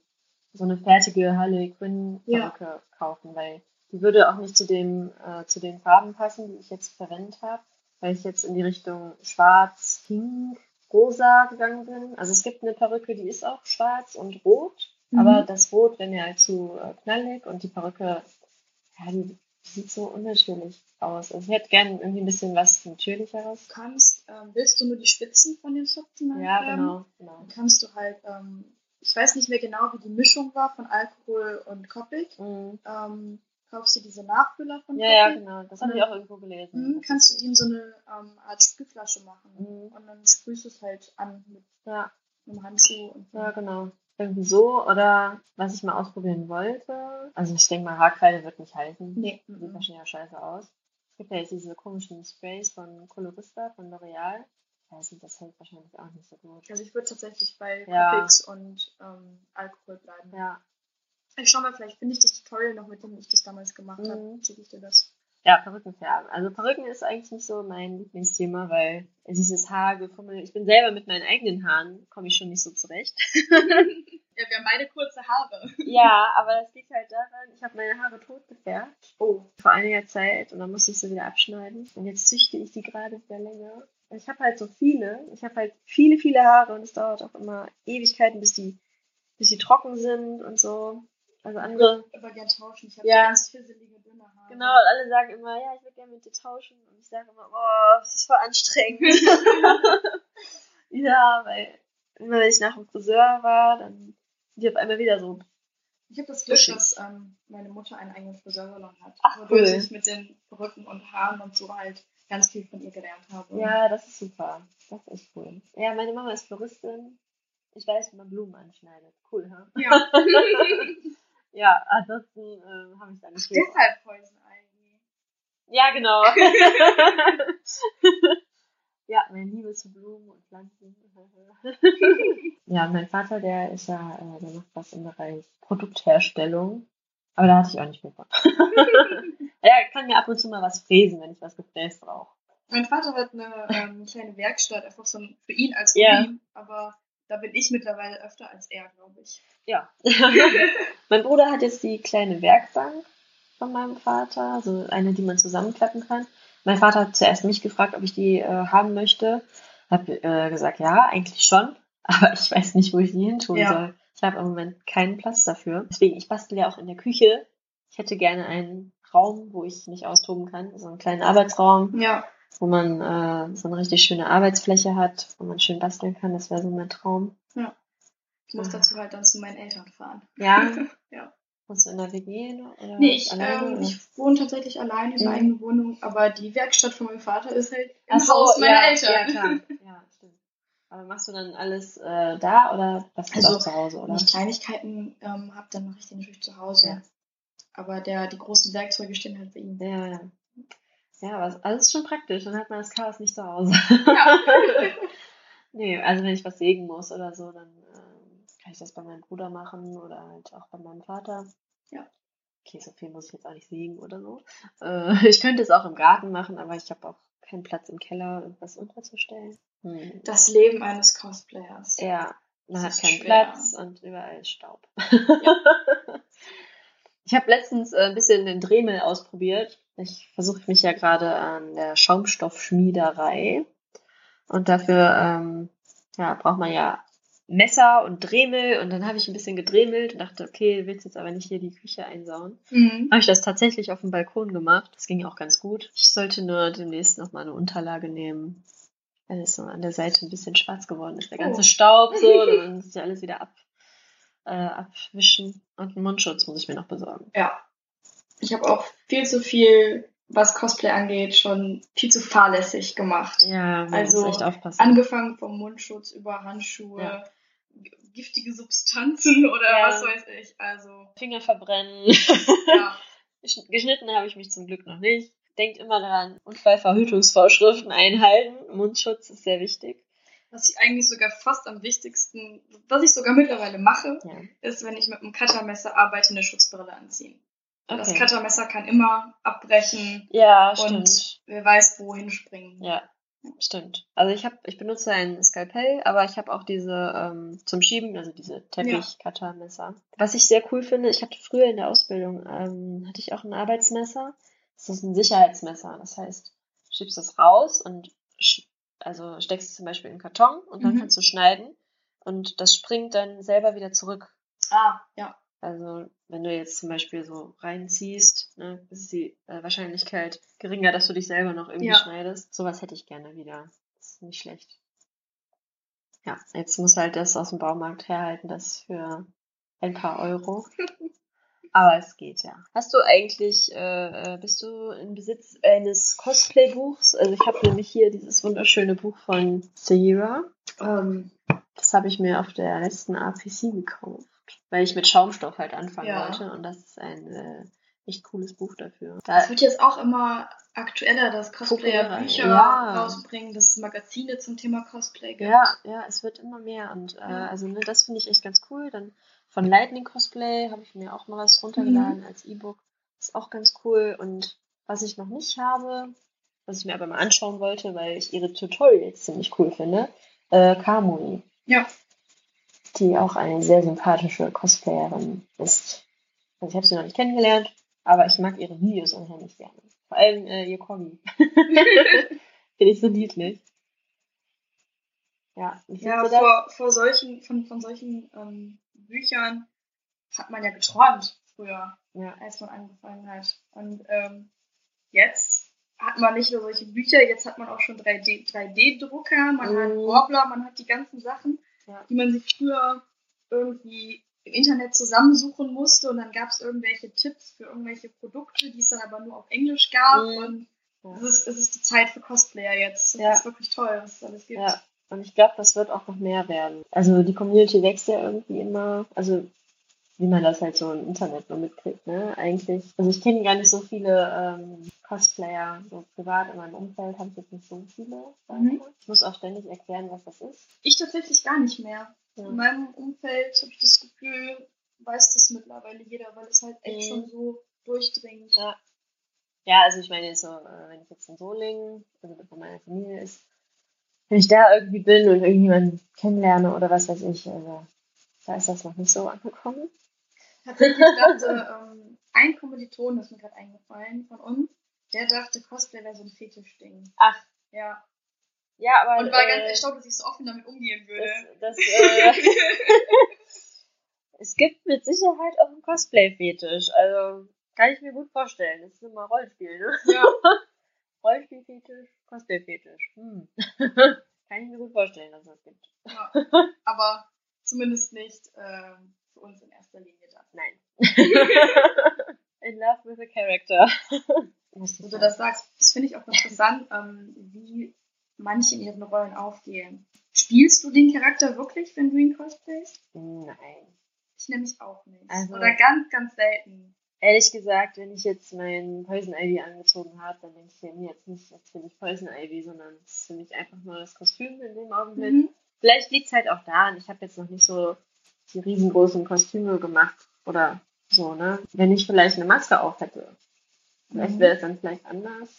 so eine fertige Harley Quinn Ja. Perücke kaufen, weil die würde auch nicht zu dem äh, zu den Farben passen, die ich jetzt verwendet habe, weil ich jetzt in die Richtung Schwarz, Pink, Rosa gegangen bin. Also es gibt eine Perücke, die ist auch schwarz und rot, Mhm. aber das Rot wäre mir halt zu äh, knallig und die Perücke, ja, die sieht so unnatürlich aus. Also ich hätte gerne irgendwie ein bisschen was Natürlicheres. Du kannst, ähm, willst du nur die Spitzen von den Zupfen Ja, färben? genau, genau. Dann kannst du halt, ähm, ich weiß nicht mehr genau, wie die Mischung war von Alkohol und Copic. Mhm. Ähm, kaufst du diese Nachfüller von Ja, ja, genau. Das habe ich auch irgendwo gelesen. Mhm, kannst du ihm so eine ähm, Art Sprühflasche machen. Mhm. Und dann sprühst du es halt an mit Ja, einem Handschuh. Und ja, genau. Irgendwie so. Oder was ich mal ausprobieren wollte. Also ich denke mal, Haarkreide wird nicht halten. Nee. Sieht mhm. wahrscheinlich auch scheiße aus. Es gibt ja jetzt diese komischen Sprays von Colorista, von L'Oreal. Nicht, das hält wahrscheinlich auch nicht so gut. Also ich würde tatsächlich bei Ja. Copics und ähm, Alkohol bleiben. Ja, Ich schau mal, vielleicht finde ich das Tutorial noch, mit dem ich das damals gemacht Mhm. habe. Schicke ich dir das. Ja, Perücken färben. Also Perücken ist eigentlich nicht so mein Lieblingsthema, weil dieses Haargefummel, ich bin selber mit meinen eigenen Haaren, komme ich schon nicht so zurecht. Ja, wir haben beide kurze Haare. ja, aber das liegt halt daran, ich habe meine Haare tot gefärbt. Oh. Vor einiger Zeit und dann musste ich sie wieder abschneiden. Und jetzt züchte ich sie gerade wieder länger. Ich habe halt so viele. Ich habe halt viele, viele Haare und es dauert auch immer Ewigkeiten, bis die, bis die trocken sind und so. Also andere Aber gern tauschen. Ich habe Ja. ganz fisselige, dünne Haare. Genau, und alle sagen immer, ja, ich würde gerne mit dir tauschen. Und ich sage immer, oh, das ist voll anstrengend. ja, weil immer wenn ich nach dem Friseur war, dann sind die auf einmal wieder so. Ich habe das Glück, dass ähm, meine Mutter einen eigenen Friseursalon hat. Ach, wodurch cool. ich mit den Perücken und Haaren und so halt ganz viel von ihr gelernt habe. Ja, das ist super. Das ist echt cool. Ja, meine Mama ist Floristin. Ich weiß, wie man Blumen anschneidet. Cool, ha? Ja. Ja, ansonsten äh, habe ich da nicht viel. Deshalb Poison Ivy. Ja, genau. ja, meine Liebe zu Blumen und Pflanzen. ja, mein Vater, der ist ja, äh, der macht was im Bereich Produktherstellung. Aber da hatte ich auch nicht viel von. er kann mir ab und zu mal was fräsen, wenn ich was gefräst brauche. Mein Vater hat eine ähm, kleine Werkstatt, einfach so für ihn als Hobby. Ja. Aber da bin ich mittlerweile öfter als er, glaube ich. Ja. mein Bruder hat jetzt die kleine Werkbank von meinem Vater, also eine, die man zusammenklappen kann. Mein Vater hat zuerst mich gefragt, ob ich die äh, haben möchte. Hab äh, gesagt, ja, eigentlich schon, aber ich weiß nicht, wo ich die hin tun Ja. soll. Ich habe im Moment keinen Platz dafür. Deswegen, ich bastel ja auch in der Küche. Ich hätte gerne einen Raum, wo ich mich austoben kann, so einen kleinen Arbeitsraum, Ja. Wo man äh, so eine richtig schöne Arbeitsfläche hat, wo man schön basteln kann. Das wäre so mein Traum. Ich muss dazu halt dann zu meinen Eltern fahren. Ja. Ja. Wohnst du in der WG? Oder Nee, ich, alleine, ähm, oder? ich wohne tatsächlich allein in Mhm. meiner eigenen Wohnung, aber die Werkstatt von meinem Vater ist halt im so, Haus meiner ja, Eltern. Ja, klar. Ja, stimmt. Aber machst du dann alles äh, da oder was Also, auch zu Hause, Wenn oder? ich Kleinigkeiten ähm, habe, dann mache ich die natürlich zu Hause. Ja. Aber der, die großen Werkzeuge stehen halt bei ihm. Ja, ja. Ja, aber es- also es ist schon praktisch, dann hat man das Chaos nicht zu Hause. Ja. nee, also wenn ich was sägen muss oder so, dann ähm, kann ich das bei meinem Bruder machen oder halt auch bei meinem Vater. Ja. Okay, so viel muss ich jetzt auch nicht sägen oder so. Äh, ich könnte es auch im Garten machen, aber ich habe auch keinen Platz im Keller, irgendwas unterzustellen. Hm. Das Leben eines Cosplayers. Ja, Man Das hat keinen schwer. Platz und überall ist Staub. ich habe letztens äh, ein bisschen den Dremel ausprobiert. Ich versuche mich ja gerade an der Schaumstoffschmiederei. Und dafür ähm, ja, braucht man ja Messer und Dremel. Und dann habe ich ein bisschen gedremelt und dachte, okay, du willst jetzt aber nicht hier die Küche einsauen. Mhm. Habe ich das tatsächlich auf dem Balkon gemacht. Das ging auch ganz gut. Ich sollte nur demnächst nochmal eine Unterlage nehmen. Weil es so an der Seite ein bisschen schwarz geworden ist. Der ganze Oh. Staub so, dann muss ich alles wieder ab, äh, abwischen. Und einen Mundschutz muss ich mir noch besorgen. Ja. Ich habe auch viel zu viel, was Cosplay angeht, schon viel zu fahrlässig gemacht. Ja, man Also, muss echt aufpassen. Angefangen vom Mundschutz über Handschuhe, Ja. giftige Substanzen oder Ja. was weiß ich. Also, Finger verbrennen. ja. Gesch- Geschnitten habe ich mich zum Glück noch nicht. Denkt immer daran, Unfallverhütungsvorschriften einhalten. Mundschutz ist sehr wichtig. Was ich eigentlich sogar fast am wichtigsten, was ich sogar mittlerweile mache, Ja. ist, wenn ich mit einem Cuttermesser arbeite, eine Schutzbrille anziehen. Das Okay. Cuttermesser kann immer abbrechen Ja, und stimmt. wer weiß, wohin springen. Ja, stimmt. Also ich habe, ich benutze ein Skalpell, aber ich habe auch diese ähm, zum Schieben, also diese Teppich-Cuttermesser. Was ich sehr cool finde, ich hatte früher in der Ausbildung, ähm, hatte ich auch ein Arbeitsmesser. Das ist ein Sicherheitsmesser. Das heißt, du schiebst das raus und also steckst es zum Beispiel in einen Karton und dann Mhm. kannst du schneiden und das springt dann selber wieder zurück. Ah, ja. Also wenn du jetzt zum Beispiel so reinziehst, ne, ist die äh, Wahrscheinlichkeit geringer, dass du dich selber noch irgendwie Ja. schneidest. Sowas hätte ich gerne wieder. Das ist nicht schlecht. Ja, jetzt muss halt das aus dem Baumarkt herhalten, das für ein paar Euro. Aber es geht ja. Hast du eigentlich, äh, äh, bist du in Besitz eines Cosplay-Buchs? Also ich habe nämlich hier dieses wunderschöne Buch von Sahira. Ähm, Das habe ich mir auf der letzten APC gekauft, weil ich mit Schaumstoff halt anfangen Ja. wollte und das ist ein äh, echt cooles Buch dafür. es wird jetzt auch immer aktueller, dass Cosplayer Bücher ja. rausbringen, dass es Magazine zum Thema Cosplay gibt. ja, ja, es wird immer mehr und äh, Ja. also ne, das finde ich echt ganz cool. Dann von Lightning Cosplay habe ich mir auch mal was runtergeladen als E-Book. Ist auch ganz cool und was ich noch nicht habe, was ich mir aber mal anschauen wollte, weil ich ihre Tutorials ziemlich cool finde, äh, Kamui. Ja. die auch eine sehr sympathische Cosplayerin ist. Also ich habe sie noch nicht kennengelernt, aber ich mag ihre Videos unheimlich gerne. Vor allem äh, ihr Kommi. Finde ich so niedlich. Ja, Ja, das? vor, vor solchen, von, von solchen ähm, Büchern hat man ja geträumt früher, Ja. als man angefangen hat. Und ähm, jetzt hat man nicht nur solche Bücher, jetzt hat man auch schon 3D 3D-Drucker, man hat Mhm. Warbler, man hat die ganzen Sachen, Ja. die man sich früher irgendwie im Internet zusammensuchen musste und dann gab es irgendwelche Tipps für irgendwelche Produkte, die es dann aber nur auf Englisch gab Mhm. und Ja. es ist, es ist die Zeit für Cosplayer jetzt. Das Ja. ist wirklich toll, was es alles gibt. Ja, und ich glaube, das wird auch noch mehr werden. Also die Community wächst ja irgendwie immer. Also wie man das halt so im Internet nur mitkriegt, ne? Eigentlich. Also ich kenne gar nicht so viele ähm, Cosplayer, so privat in meinem Umfeld habe ich jetzt nicht so viele. Mhm. Ich muss auch ständig erklären, was das ist. Ich tatsächlich gar nicht mehr. Ja. In meinem Umfeld habe ich das Gefühl, weiß das mittlerweile jeder, weil es halt echt Mhm. schon so durchdringt. Ja. Ja, also ich meine, so, wenn ich jetzt in Solingen, also bei meiner Familie ist, wenn ich da irgendwie bin und irgendjemanden kennenlerne oder was weiß ich, also da ist das noch nicht so angekommen. Tatsächlich dachte ähm, ein Kommiliton, das ist mir gerade eingefallen, von uns, der dachte, Cosplay wäre so ein Fetischding. Ach, Ja. Ja, aber. Und war äh, ganz erstaunt, dass ich so offen damit umgehen würde. das, das, äh, es gibt mit Sicherheit auch einen Cosplay-Fetisch. Also kann ich mir gut vorstellen. Das ist immer Rollenspiel, ne? ja. Rollenspiel-Fetisch, Cosplay-Fetisch. Hm. kann ich mir gut vorstellen, dass es das gibt. ja. Aber zumindest nicht ähm, für uns in erster Linie da. Nein. In love with a character. Wo du das sagst, das finde ich auch interessant, ähm, wie manche in ihren Rollen aufgehen. Spielst du den Charakter wirklich, wenn du ihn cosplayst? Nein. Ich nämlich auch nicht. Also- Oder ganz, ganz selten. Ehrlich gesagt, wenn ich jetzt meinen Poison Ivy angezogen habe, dann denke ich mir jetzt nicht, jetzt bin ich Poison Ivy, sondern es ist für mich einfach nur das Kostüm in dem Augenblick. Mhm. Vielleicht liegt es halt auch daran, ich habe jetzt noch nicht so die riesengroßen Kostüme gemacht oder so, ne? Wenn ich vielleicht eine Maske auf hätte, vielleicht Mhm. wäre es dann vielleicht anders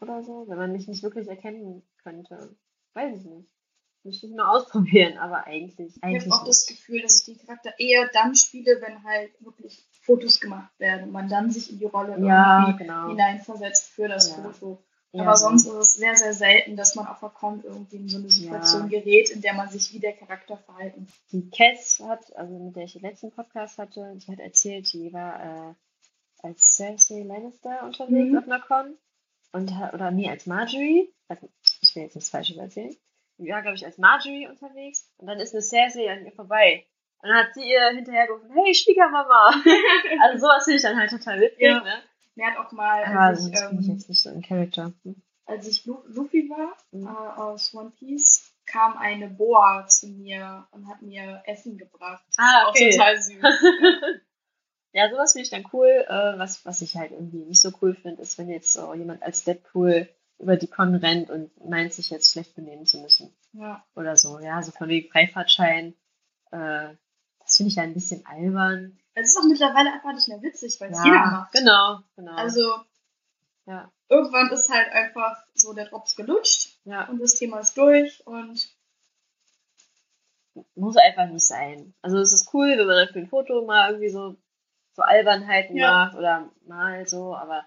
oder so, wenn man mich nicht wirklich erkennen könnte. Weiß ich nicht. Müsste ich mal ausprobieren, aber eigentlich. ich habe auch das Gefühl, dass ich den Charakter eher dann spiele, wenn halt wirklich Fotos gemacht werden und man dann sich in die Rolle Ja, irgendwie genau. hineinversetzt für das Ja. Foto. Ja, Aber so. sonst ist es sehr, sehr selten, dass man auf der Con irgendwie in so eine Situation gerät, in der man sich wie der Charakter verhalten. Die Cass hat, also mit der ich den letzten Podcast hatte, die hat erzählt, die war äh, als Cersei Lannister unterwegs Mhm. auf einer Con. Ha- oder nee, als Marjorie. Also, ich will jetzt nichts Falsches erzählen. War, glaube ich, als Marjorie unterwegs. Und dann ist eine Cersei an ihr vorbei. Und dann hat sie ihr hinterher gerufen, hey, Schwiegermama. also sowas finde ich dann halt total witzig, Ja. ne? Mir hat auch mal, Aber als, ich, bin ich ähm, jetzt nicht so im Charakter. Hm. als ich Lu Luffy war Mhm. äh, aus One Piece, kam eine Boa zu mir und hat mir Essen gebracht. Ah, okay. auch total süß. Ja, sowas finde ich dann cool. Äh, was, was ich halt irgendwie nicht so cool finde, ist, wenn jetzt so jemand als Deadpool über die Con rennt und meint, sich jetzt schlecht benehmen zu müssen. ja. Oder so, ja, so von wegen Freifahrtschein. Äh, das finde ich ja ein bisschen albern. Es ist auch mittlerweile einfach nicht mehr witzig, weil es Ja, jeder macht. genau, genau. Also ja, irgendwann ist halt einfach so der Drops gelutscht ja, und das Thema ist durch und muss einfach nicht sein. Also es ist cool, wenn man dann für ein Foto mal irgendwie so, so Albernheiten Ja. macht oder mal so, aber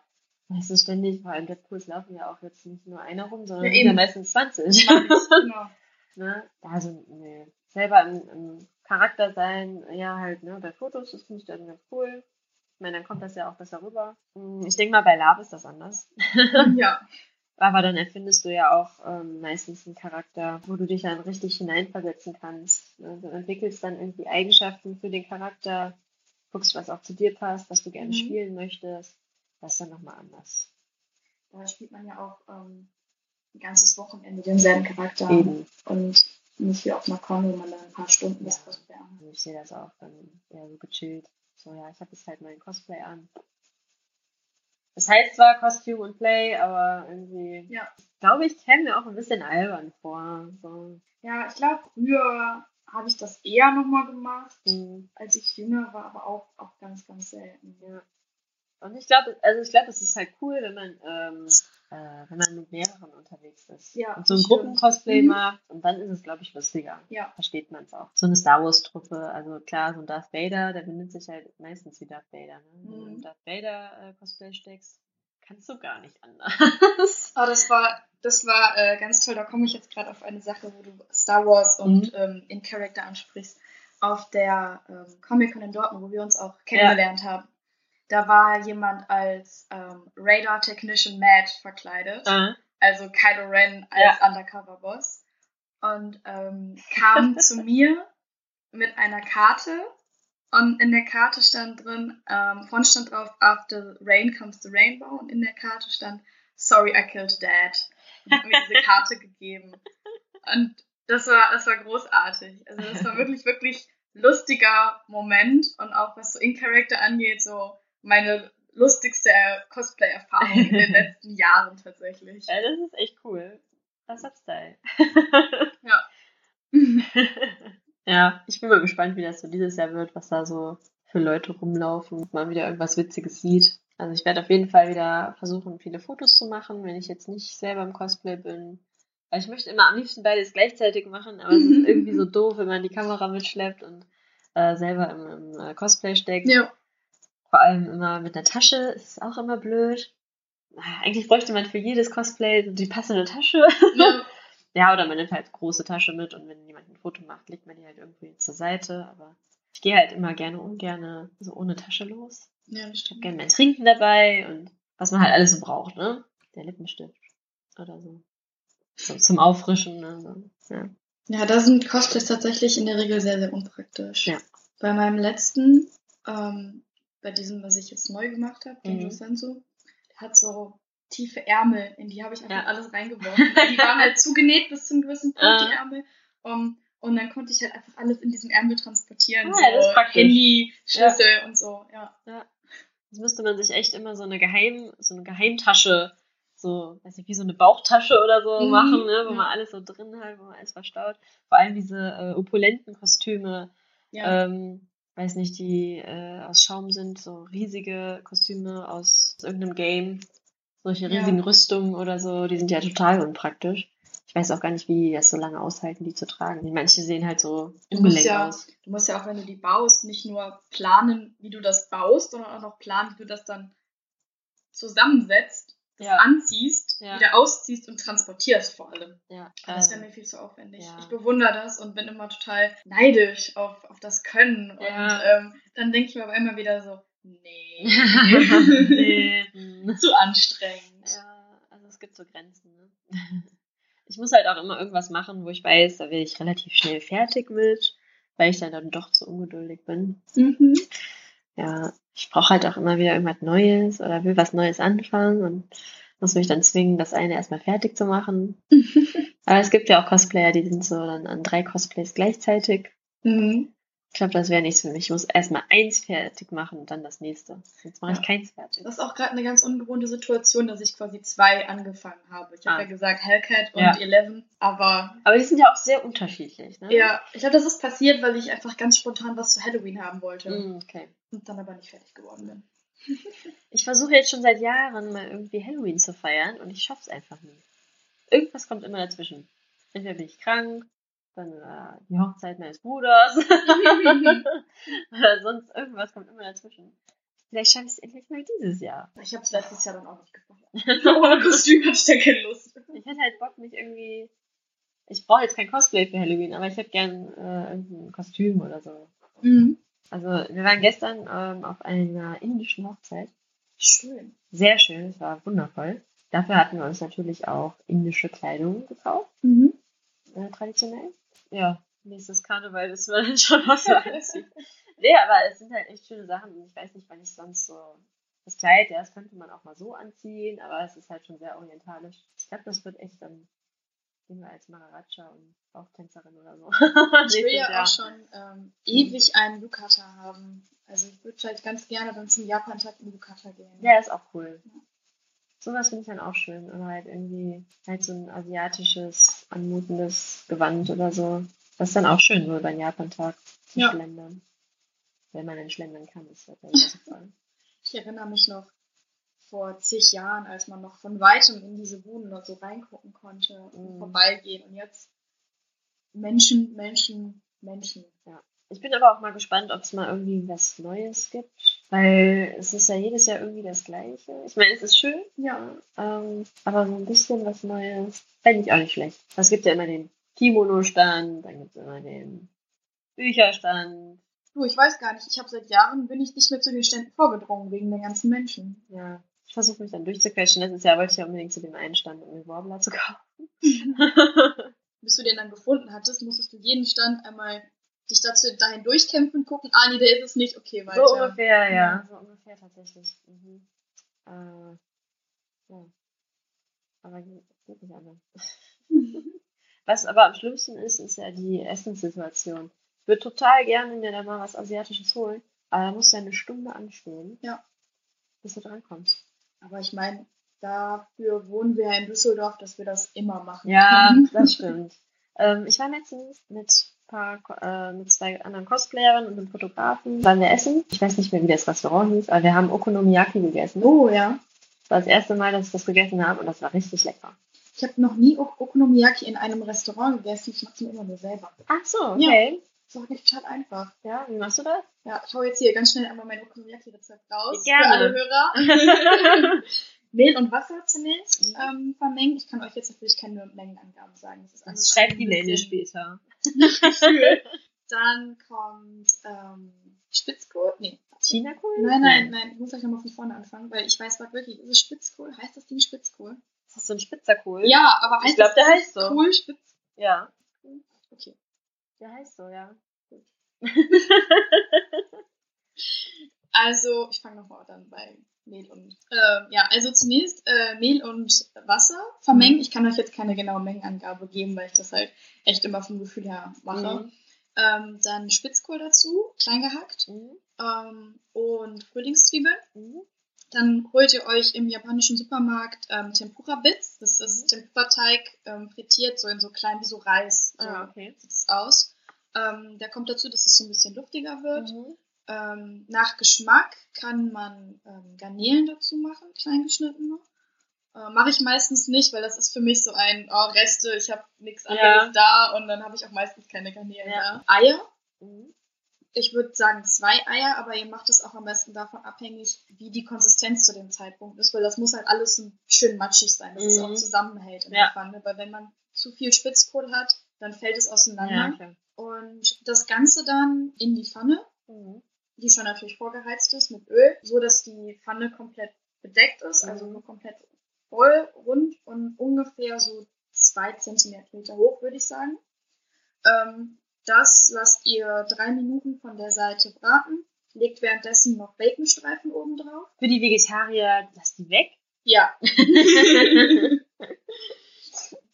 meistens ständig, vor allem Deadpools laufen ja auch jetzt nicht nur einer rum, sondern Ja, sind ja meistens 20. genau. ne? Also, nee. Selber im, im Charakter sein, ja, halt, ne, bei Fotos, das finde ich dann ganz cool. Ich meine, dann kommt das ja auch besser rüber. Hm, Ich denke mal, bei Lab ist das anders. ja. Aber dann erfindest du ja auch ähm, meistens einen Charakter, wo du dich dann richtig hineinversetzen kannst. Ne? Du entwickelst dann irgendwie Eigenschaften für den Charakter, guckst, was auch zu dir passt, was du gerne Mhm. spielen möchtest. Das ist dann nochmal anders. Da spielt man ja auch ähm, ein ganzes Wochenende denselben Charakter. Eben. Und nicht wie auf einer Con, wo man dann ein paar Stunden das Cosplay anhat. Also ich sehe das auch dann eher so gechillt. So, ja, ich habe jetzt halt mein Cosplay an. Das heißt zwar Costume und Play, aber irgendwie, Ja. ich glaube, ich käme mir auch ein bisschen albern vor. So. Ja, ich glaube, früher habe ich das eher nochmal gemacht, hm. als ich jünger war, aber auch, auch ganz, ganz selten. Ja. Und ich glaube, also ich glaube, es ist halt cool, wenn man, ähm, äh, wenn man mit mehreren unterwegs ist. Ja, und so ein. Gruppencosplay Mhm. macht und dann ist es, glaube ich, lustiger. Ja. Versteht man es auch. So eine Star Wars-Truppe, also klar, so ein Darth Vader, der benimmt sich halt meistens wie Darth Vader. Ne? Wenn du Mhm. Darth Vader äh, steckst, kannst du gar nicht anders. Aber das war, das war äh, ganz toll. Da komme ich jetzt gerade auf eine Sache, wo du Star Wars und Mhm. ähm, in Character ansprichst. Auf der ähm, Comic-Con in Dortmund, wo wir uns auch kennengelernt haben. Da war jemand als ähm, Radar Technician Mad verkleidet. Ah, also Kylo Ren als Undercover-Boss. Und ähm, kam zu mir mit einer Karte. Und in der Karte stand drin, ähm, vorne stand drauf, after rain comes the rainbow. Und in der Karte stand, sorry, I killed dad. Und hat mir diese Karte gegeben. Und das war, das war großartig. Also das war wirklich, wirklich lustiger Moment. Und auch was so In-Character angeht, so meine lustigste Cosplay-Erfahrung in den letzten Jahren tatsächlich. ja, das ist echt cool. Das hat Style. ja, ich bin mal gespannt, wie das so dieses Jahr wird, was da so für Leute rumlaufen, ob man wieder irgendwas Witziges sieht. Also ich werde auf jeden Fall wieder versuchen, viele Fotos zu machen, wenn ich jetzt nicht selber im Cosplay bin. Weil ich möchte immer am liebsten beides gleichzeitig machen, aber es ist irgendwie so doof, wenn man die Kamera mitschleppt und äh, selber im, im äh, Cosplay steckt. Ja. Vor allem immer mit einer Tasche, ist auch immer blöd. Ah, Eigentlich bräuchte man für jedes Cosplay die passende Tasche. ja. Ja, oder man nimmt halt große Tasche mit und wenn jemand ein Foto macht, legt man die halt irgendwie zur Seite. Aber ich gehe halt immer gerne ungerne so ohne Tasche los. Ja, das Ich habe stimmt. gerne mein Trinken dabei und was man halt alles so braucht, ne? Der Lippenstift oder so. so zum Auffrischen, ne? So. Ja. Ja, da sind Cosplays tatsächlich in der Regel sehr, sehr unpraktisch. Ja. Bei meinem letzten, ähm, bei diesem, was ich jetzt neu gemacht habe, Genjo Mhm. Der hat so tiefe Ärmel, in die habe ich einfach Ja. alles reingeworfen. die waren halt zugenäht bis zu einem gewissen Punkt, die Ah. Ärmel. Um, und dann konnte ich halt einfach alles in diesem Ärmel transportieren. Ah, ja, das ist so praktisch. Handy, Schlüssel und so, ja. Jetzt müsste man sich echt immer so eine Geheim, so eine Geheimtasche, so, weiß nicht, wie so eine Bauchtasche oder so Mhm, machen, ne? Wo ja. man alles so drin hat, wo man alles verstaut. Vor allem diese äh, opulenten Kostüme, Ja, ähm, weiß nicht, die äh, aus Schaum sind, so riesige Kostüme aus irgendeinem Game, solche Ja. riesigen Rüstungen oder so, die sind ja total unpraktisch. Ich weiß auch gar nicht, wie die das so lange aushalten, die zu tragen. Manche sehen halt so ungelenk ja, aus. du musst ja auch, wenn du die baust, nicht nur planen, wie du das baust, sondern auch noch planen, wie du das dann zusammensetzt, Ja. anziehst, Ja. wieder ausziehst und transportierst vor allem. ja. Das wäre ähm, mir viel zu aufwendig. ja. Ich bewundere das und bin immer total neidisch auf, auf das Können. Und Ja. ähm, dann denke ich mir aber immer wieder so, nee, nee. zu anstrengend. Ja, also es gibt so Grenzen. Ne? Ich muss halt auch immer irgendwas machen, wo ich weiß, da werde ich relativ schnell fertig mit, weil ich dann, dann doch zu ungeduldig bin. Mhm. Ja, ich brauche halt auch immer wieder irgendwas Neues oder will was Neues anfangen und muss mich dann zwingen, das eine erstmal fertig zu machen. Aber es gibt ja auch Cosplayer, die sind so dann an drei Cosplays gleichzeitig. Mhm. Ich glaube, das wäre nichts für mich. Ich muss erstmal eins fertig machen und dann das nächste. Sonst mache ich Ja. keins fertig. Das ist auch gerade eine ganz ungewohnte Situation, dass ich quasi zwei angefangen habe. Ich habe Ah. ja gesagt Hellcat und Ja. Eleven, aber Aber die sind ja auch sehr unterschiedlich, ne? ja, ich glaube, das ist passiert, weil ich einfach ganz spontan was zu Halloween haben wollte Mm, Okay. und dann aber nicht fertig geworden bin. Ich versuche jetzt schon seit Jahren mal irgendwie Halloween zu feiern und ich schaff's einfach nie. Irgendwas kommt immer dazwischen. Entweder bin ich krank, dann äh, die Hochzeit meines Bruders oder sonst irgendwas kommt immer dazwischen. Vielleicht schaffe ich es endlich mal dieses Jahr. Ich habe es letztes Jahr dann auch nicht gefeiert. Ohne Kostüm hatte ich da keine Lust. Ich hätte halt Bock, mich irgendwie. Ich brauche jetzt kein Cosplay für Halloween, aber ich hätte gern äh, irgendein Kostüm oder so. Mhm. Also, wir waren gestern ähm, auf einer indischen Hochzeit. Schön. Sehr schön, es war wundervoll. Dafür hatten wir uns natürlich auch indische Kleidung gekauft, Mhm. äh, traditionell. Ja, nächstes Karneval wissen wir dann schon, was wir anziehen. Nee, aber es sind halt echt schöne Sachen und ich weiß nicht, wann ich sonst so. Das Kleid, ja, das könnte man auch mal so anziehen, aber es ist halt schon sehr orientalisch. Ich glaube, das wird echt dann gehen wir als Maharaja und Bauchtänzerin oder so. Ich will ja auch schon ähm, ewig einen Yukata haben. Also ich würde vielleicht ganz gerne dann zum Japan-Tag in Yukata gehen. Ja, ist auch cool. Sowas finde ich dann auch schön. Oder halt irgendwie halt so ein asiatisches, anmutendes Gewand oder so. Das ist dann auch schön, so über den Japan-Tag zu Ja. schlendern. Wenn man dann schlendern kann, ist das ja super. Ich erinnere mich noch vor zig Jahren, als man noch von weitem in diese Buden und so reingucken konnte und Mhm. vorbeigehen. Und jetzt Menschen, Menschen, Menschen. Ich bin aber auch mal gespannt, ob es mal irgendwie was Neues gibt. Weil es ist ja jedes Jahr irgendwie das Gleiche. Ich meine, es ist schön, Ja. ähm, aber so ein bisschen was Neues fände ich auch nicht schlecht. Es gibt ja immer den Kimono-Stand, dann gibt es immer den Bücherstand. Du, ich weiß gar nicht. Ich habe seit Jahren bin ich nicht mehr zu den Ständen vorgedrungen wegen den ganzen Menschen. Ja, ich versuche mich dann durchzuquetschen. Letztes Jahr wollte ich ja unbedingt zu dem einen Stand, um mir Warbler zu kaufen. Bis du den dann gefunden hattest, musstest du jeden Stand einmal dich dazu dahin durchkämpfen, gucken, ah nee, der ist es nicht, okay, weiter. so ungefähr, ja. Ja. So ungefähr tatsächlich. Mhm. Äh, ja. Aber geht nicht anders. Was aber am schlimmsten ist, ist ja die Essenssituation. Ich würde total gerne mir da mal was Asiatisches holen, aber da musst du ja eine Stunde anstehen. Ja. Bis du drankommst. Aber ich meine, dafür wohnen wir ja in Düsseldorf, dass wir das immer machen. Ja, können. das stimmt. ähm, ich war letztens mit paar, Ko- äh, mit zwei anderen Cosplayerinnen und einem Fotografen waren wir essen. Ich weiß nicht mehr, wie das Restaurant hieß, aber wir haben Okonomiyaki gegessen. Oh ja. Das war das erste Mal, dass ich das gegessen habe und das war richtig lecker. Ich habe noch nie Ok- Okonomiyaki in einem Restaurant gegessen. Ich mache es mir immer nur selber. Ach so, okay. Das ist auch nicht total einfach. Ja, wie machst du das? Ja, ich hau jetzt hier ganz schnell einmal mein Okonomiyaki-Rezept raus. Gerne. Für alle Hörer. Mehl und Wasser zunächst Mhm. ähm, vermengen. Ich kann euch jetzt natürlich keine Mengenangaben sagen. Das ist alles Schreib ein die bisschen später. Dann kommt ähm, Spitzkohl. Nee. China-Kohl? Nein, nein, nein. Ich muss gleich nochmal von vorne anfangen, weil ich weiß gerade wirklich, ist es Spitzkohl? Heißt das Ding Spitzkohl? Ist das so ein Spitzerkohl? Ja, aber heißt Ich glaub, das der heißt so. Kohl Spitz? Ja. Okay. Der heißt so, ja. Gut. Also, ich fange nochmal dann bei Mehl und. ähm, ja, also zunächst äh, Mehl und Wasser vermengen. Ich kann euch jetzt keine genaue Mengenangabe geben, weil ich das halt echt immer vom Gefühl her mache. Mhm. Ähm, dann Spitzkohl dazu, klein gehackt. Mhm. Ähm, und Frühlingszwiebeln. Mhm. Dann holt ihr euch im japanischen Supermarkt ähm, Tempura Bits. Das ist Tempura-Teig ähm, frittiert, so in so klein wie so Reis. So Ah, okay. sieht es aus. Ähm, der kommt dazu, dass es so ein bisschen luftiger wird. Mhm. Ähm, nach Geschmack kann man ähm, Garnelen dazu machen, klein geschnittene. Äh, Mache ich meistens nicht, weil das ist für mich so ein oh, Reste, ich habe nichts anderes da und dann habe ich auch meistens keine Garnelen Ja. da. Eier, Mhm. ich würde sagen zwei Eier, aber ihr macht es auch am besten davon abhängig, wie die Konsistenz zu dem Zeitpunkt ist, weil das muss halt alles so schön matschig sein, dass es Mhm. auch zusammenhält in Ja. der Pfanne, weil wenn man zu viel Spitzkohl hat, dann fällt es auseinander. Ja, klar. Und das Ganze dann in die Pfanne, Mhm. Die schon natürlich vorgeheizt ist mit Öl, so dass die Pfanne komplett bedeckt ist, also Mhm. nur komplett voll, rund und ungefähr so zwei Zentimeter hoch, würde ich sagen. Ähm, das lasst ihr drei Minuten von der Seite braten, legt währenddessen noch Baconstreifen oben drauf. Für die Vegetarier, lass die weg. Ja.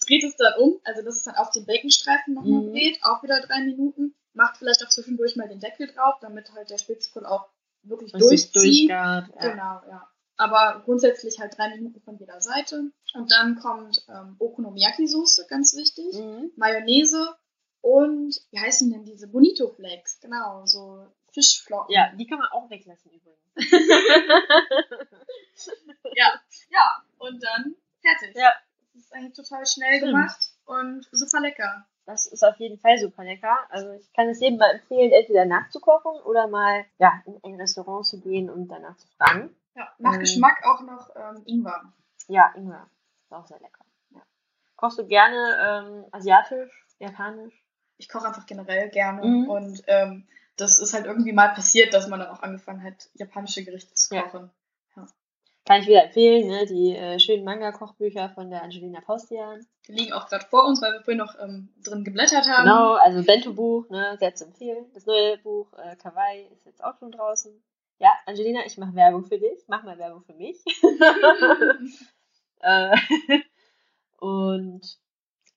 Dreht es dann um, also dass es dann auf den Baconstreifen nochmal Mhm. dreht, auch wieder drei Minuten. Macht vielleicht auch zwischendurch mal den Deckel drauf, damit halt der Spitzkohl auch wirklich durchzieht. durchgart. Ja. Genau, ja. Aber grundsätzlich halt drei Minuten von jeder Seite. Und dann kommt ähm, Okonomiyaki-Soße, ganz wichtig. Mhm. Mayonnaise und wie heißen denn diese Bonito Flakes? Genau, so Fischflocken. ja, die kann man auch weglassen übrigens. ja, ja. Und dann fertig. Ja. Das ist eigentlich total schnell gemacht und super lecker. Das ist auf jeden Fall super lecker. Also ich kann es jedem mal empfehlen, entweder nachzukochen oder mal ja, in ein Restaurant zu gehen und danach zu fragen. Ja, nach Ähm. Geschmack auch noch ähm, Ingwer. Ja, Ingwer. Ist auch sehr lecker. Ja. Kochst du gerne ähm, asiatisch, japanisch? Ich koche einfach generell gerne Mhm. und ähm, das ist halt irgendwie mal passiert, dass man dann auch angefangen hat, japanische Gerichte zu Ja. kochen. Kann ich wieder empfehlen, ne? die äh, schönen Manga-Kochbücher von der Angelina Paustian. Die liegen auch gerade vor uns, weil wir vorhin noch ähm, drin geblättert haben. Genau, also Bento-Buch, ne, sehr zu empfehlen. Das neue Buch, äh, Kawaii, ist jetzt auch schon draußen. Ja, Angelina, ich mache Werbung für dich. Mach mal Werbung für mich. äh, und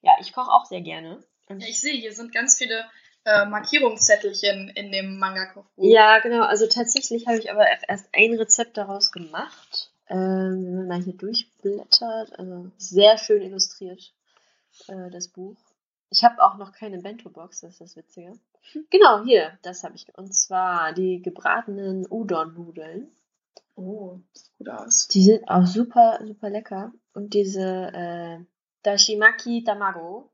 ja, ich koche auch sehr gerne. Ja, ich sehe, hier sind ganz viele äh, Markierungszettelchen in dem Manga-Kochbuch. Ja, genau. Also tatsächlich habe ich aber erst ein Rezept daraus gemacht. Ähm, wenn man mal hier durchblättert, also sehr schön illustriert, äh, das Buch. Ich habe auch noch keine Bento-Box, das ist das Witzige. Genau, hier, das habe ich. Und zwar die gebratenen Udon-Nudeln. Oh, sieht gut aus. Die sind auch super, super lecker. Und diese äh, Dashimaki Tamago,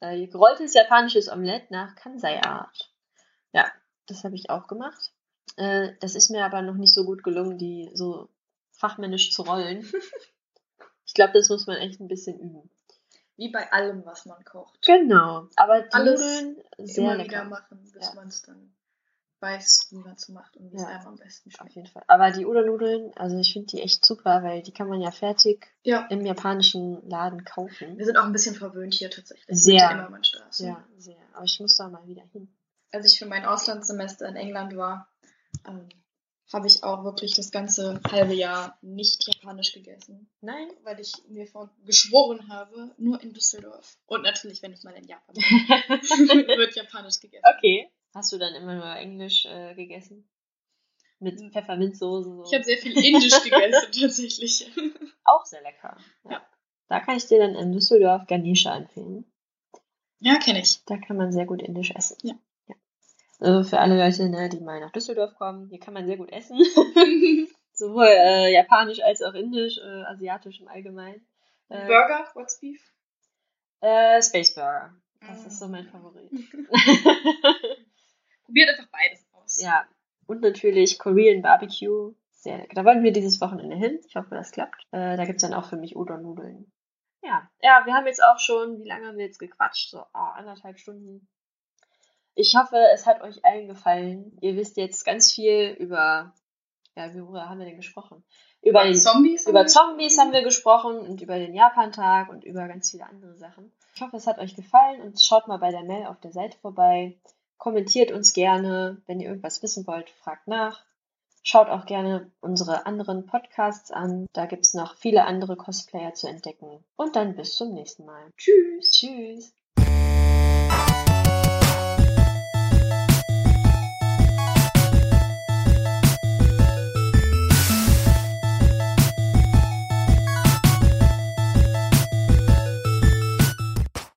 äh, gerolltes japanisches Omelett nach Kansai-Art. Ja, das habe ich auch gemacht. Äh, das ist mir aber noch nicht so gut gelungen, die so fachmännisch zu rollen. Ich glaube, das muss man echt ein bisschen üben. Wie bei allem, was man kocht. Genau, aber die Alles Nudeln sehr Immer lecker. wieder machen, bis Ja. man es dann weiß, wie man es macht und wie es Ja. einem am besten Auf schmeckt. jeden Fall. Aber die Udon-Nudeln, also ich finde die echt super, weil die kann man ja fertig Ja. im japanischen Laden kaufen. Wir sind auch ein bisschen verwöhnt hier tatsächlich. Sehr. Ja, sehr. Aber ich muss da mal wieder hin. Als ich für mein Auslandssemester in England war, ähm, habe ich auch wirklich das ganze halbe Jahr nicht japanisch gegessen. Nein? Weil ich mir vor geschworen habe, nur in Düsseldorf. Und natürlich, wenn ich mal in Japan bin, wird japanisch gegessen. okay. Hast du dann immer nur Englisch äh, gegessen? Mit Hm. Pfefferminzsoße so? Ich habe sehr viel Indisch gegessen, tatsächlich. auch sehr lecker. Ja. Da kann ich dir dann in Düsseldorf Ganesha empfehlen. Ja, kenne ich. Da kann man sehr gut indisch essen. Ja. Also für alle Leute, ne, die mal nach Düsseldorf kommen, hier kann man sehr gut essen. Sowohl äh, japanisch als auch indisch, äh, asiatisch im Allgemeinen. Äh, Burger, what's beef? Äh, Space Burger. Das Ah. ist so mein Favorit. Probiert einfach beides aus. ja. Und natürlich Korean Barbecue. Sehr lecker. Da wollen wir dieses Wochenende hin. Ich hoffe, das klappt. Äh, da gibt's dann auch für mich Udon-Nudeln. Ja. Ja, wir haben jetzt auch schon, wie lange haben wir jetzt gequatscht? So oh, anderthalb Stunden. Ich hoffe, es hat euch allen gefallen. Ihr wisst jetzt ganz viel über, ja, worüber haben wir denn gesprochen? Über, den, Zombies? über Zombies haben wir gesprochen und über den Japan-Tag und über ganz viele andere Sachen. Ich hoffe, es hat euch gefallen und schaut mal bei der Mail auf der Seite vorbei. Kommentiert uns gerne, wenn ihr irgendwas wissen wollt, fragt nach. Schaut auch gerne unsere anderen Podcasts an. Da gibt's noch viele andere Cosplayer zu entdecken. Und dann bis zum nächsten Mal. Tschüss. Tschüss.